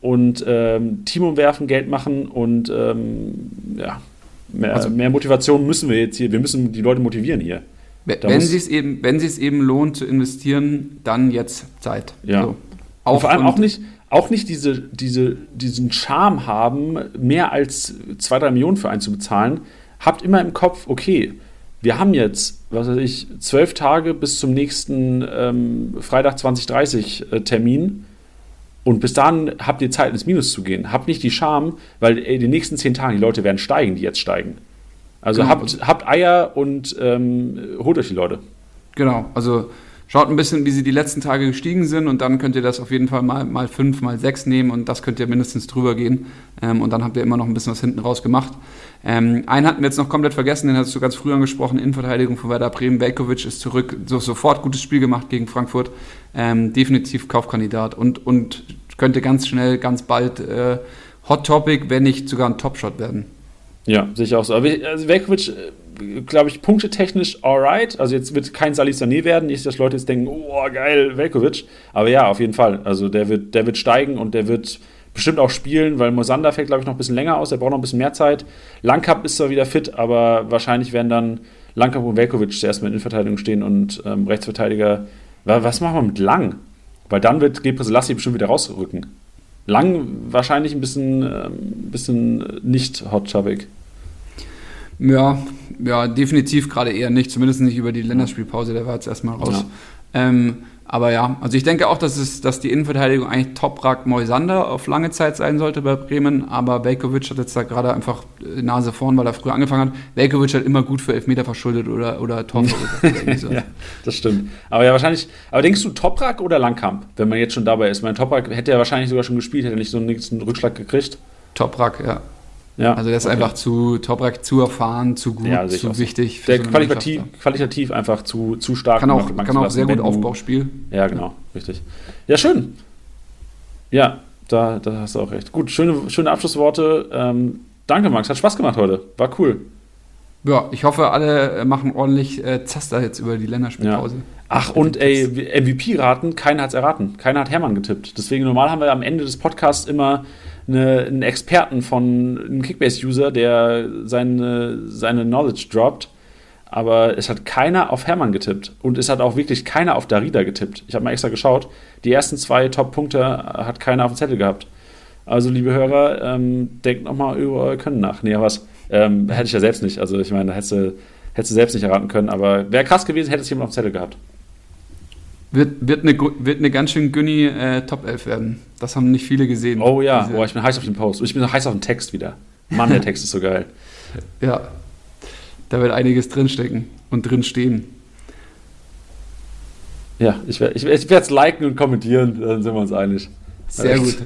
und ähm, Team umwerfen, Geld machen und ähm, ja, mehr, also, mehr Motivation müssen wir jetzt hier, wir müssen die Leute motivieren hier. Da wenn es eben, wenn es eben lohnt zu investieren, dann jetzt Zeit. Ja. So. Auch, vor allem auch nicht, auch nicht diese, diese, diesen Charme haben, mehr als zwei, drei Millionen für einen zu bezahlen, habt immer im Kopf, okay, wir haben jetzt, was weiß ich, zwölf Tage bis zum nächsten ähm, Freitag 2030 äh, Termin. Und bis dahin habt ihr Zeit, ins Minus zu gehen. Habt nicht die Scham, weil in den nächsten zehn Tagen die Leute werden steigen, die jetzt steigen. Also genau. habt, habt Eier und ähm, holt euch die Leute. Genau, also Schaut ein bisschen, wie sie die letzten Tage gestiegen sind und dann könnt ihr das auf jeden Fall mal, mal fünf, mal sechs nehmen und das könnt ihr mindestens drüber gehen. Ähm, und dann habt ihr immer noch ein bisschen was hinten raus gemacht. Ähm, einen hatten wir jetzt noch komplett vergessen, den hast du ganz früh angesprochen, Innenverteidigung von Werder Bremen. Velkovic ist zurück, so, sofort gutes Spiel gemacht gegen Frankfurt. Ähm, definitiv Kaufkandidat und, und könnte ganz schnell, ganz bald äh, Hot Topic, wenn nicht sogar ein Topshot werden. Ja, sehe ich auch so. Aber also Velkovic, äh, glaube ich, punktetechnisch alright. Also jetzt wird kein Salis Sané werden. Nicht, dass Leute jetzt denken, oh geil, Velkovic. Aber ja, auf jeden Fall. Also der wird, der wird steigen und der wird bestimmt auch spielen, weil Mosander fällt, glaube ich, noch ein bisschen länger aus. Der braucht noch ein bisschen mehr Zeit. Langkamp ist zwar wieder fit, aber wahrscheinlich werden dann Langkamp und Velkovic zuerst mit in Innenverteidigung stehen und ähm, Rechtsverteidiger. Was machen wir mit Lang? Weil dann wird Gebre bestimmt wieder rausrücken. Lang wahrscheinlich ein bisschen, ähm, bisschen nicht hot topic. Ja, ja, definitiv gerade eher nicht, zumindest nicht über die Länderspielpause, der war jetzt erstmal raus. Ja. Ähm, aber ja, also ich denke auch, dass, es, dass die Innenverteidigung eigentlich Toprak Moisander auf lange Zeit sein sollte bei Bremen, aber Velkovic hat jetzt da gerade einfach Nase vorn, weil er früher angefangen hat. Velkovic hat immer gut für Elfmeter verschuldet oder, oder Tor so. ja, das stimmt. Aber ja, wahrscheinlich, aber denkst du Toprak oder Langkamp, wenn man jetzt schon dabei ist? Mein Toprak hätte ja wahrscheinlich sogar schon gespielt, hätte nicht so einen, einen Rückschlag gekriegt. Toprak, ja. Ja, also der ist okay. einfach zu Toprak zu erfahren, zu gut, ja, zu wichtig. Der so qualitativ, qualitativ einfach zu, zu stark. Kann auch, kann auch sehr gut Aufbauspiel. Ja, genau, richtig. Ja, schön. Ja, da, da hast du auch recht. Gut, schöne, schöne Abschlussworte. Ähm, danke, Max. Hat Spaß gemacht heute. War cool. Ja, ich hoffe, alle äh, machen ordentlich äh, Zaster jetzt über die Länderspielpause. Ja. Ach, und ey, MVP-Raten, keiner hat es erraten. Keiner hat Hermann getippt. Deswegen normal haben wir am Ende des Podcasts immer eine, einen Experten von einem Kickbase-User, der seine, seine Knowledge droppt. Aber es hat keiner auf Hermann getippt. Und es hat auch wirklich keiner auf Darida getippt. Ich habe mal extra geschaut. Die ersten zwei Top-Punkte hat keiner auf dem Zettel gehabt. Also, liebe Hörer, ähm, denkt nochmal über euer Können nach. Nee, was? Ähm, hätte ich ja selbst nicht. Also, ich meine, da hättest du, hättest du selbst nicht erraten können. Aber wäre krass gewesen, hätte es jemand auf dem Zettel gehabt. Wird, wird, eine, wird eine ganz schön Günni äh, Top 11 werden. Das haben nicht viele gesehen. Oh ja, oh, ich bin heiß auf den Post. Und ich bin heiß auf den Text wieder. Mann, der Text ist so geil. Ja, da wird einiges drinstecken und drinstehen. Ja, ich werde ich, ich es liken und kommentieren, dann sind wir uns einig. Sehr gut.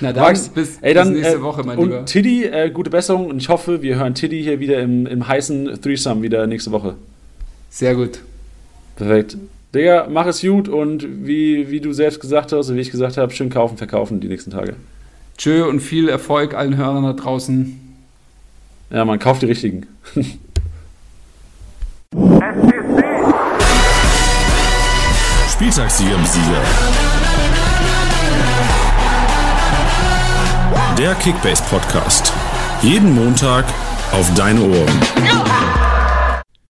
Na dann, Max, bis, ey, dann, bis nächste äh, Woche, mein und Lieber. Tiddy, äh, gute Besserung und ich hoffe, wir hören Tiddy hier wieder im, im heißen Threesome wieder nächste Woche. Sehr gut. Perfekt. Digga, mach es gut und wie, wie du selbst gesagt hast und wie ich gesagt habe, schön kaufen, verkaufen die nächsten Tage. Tschö und viel Erfolg allen Hörern da draußen. Ja, man kauft die richtigen. Spieltagssieger Sieger. Der Kickbase Podcast. Jeden Montag auf deine Ohren.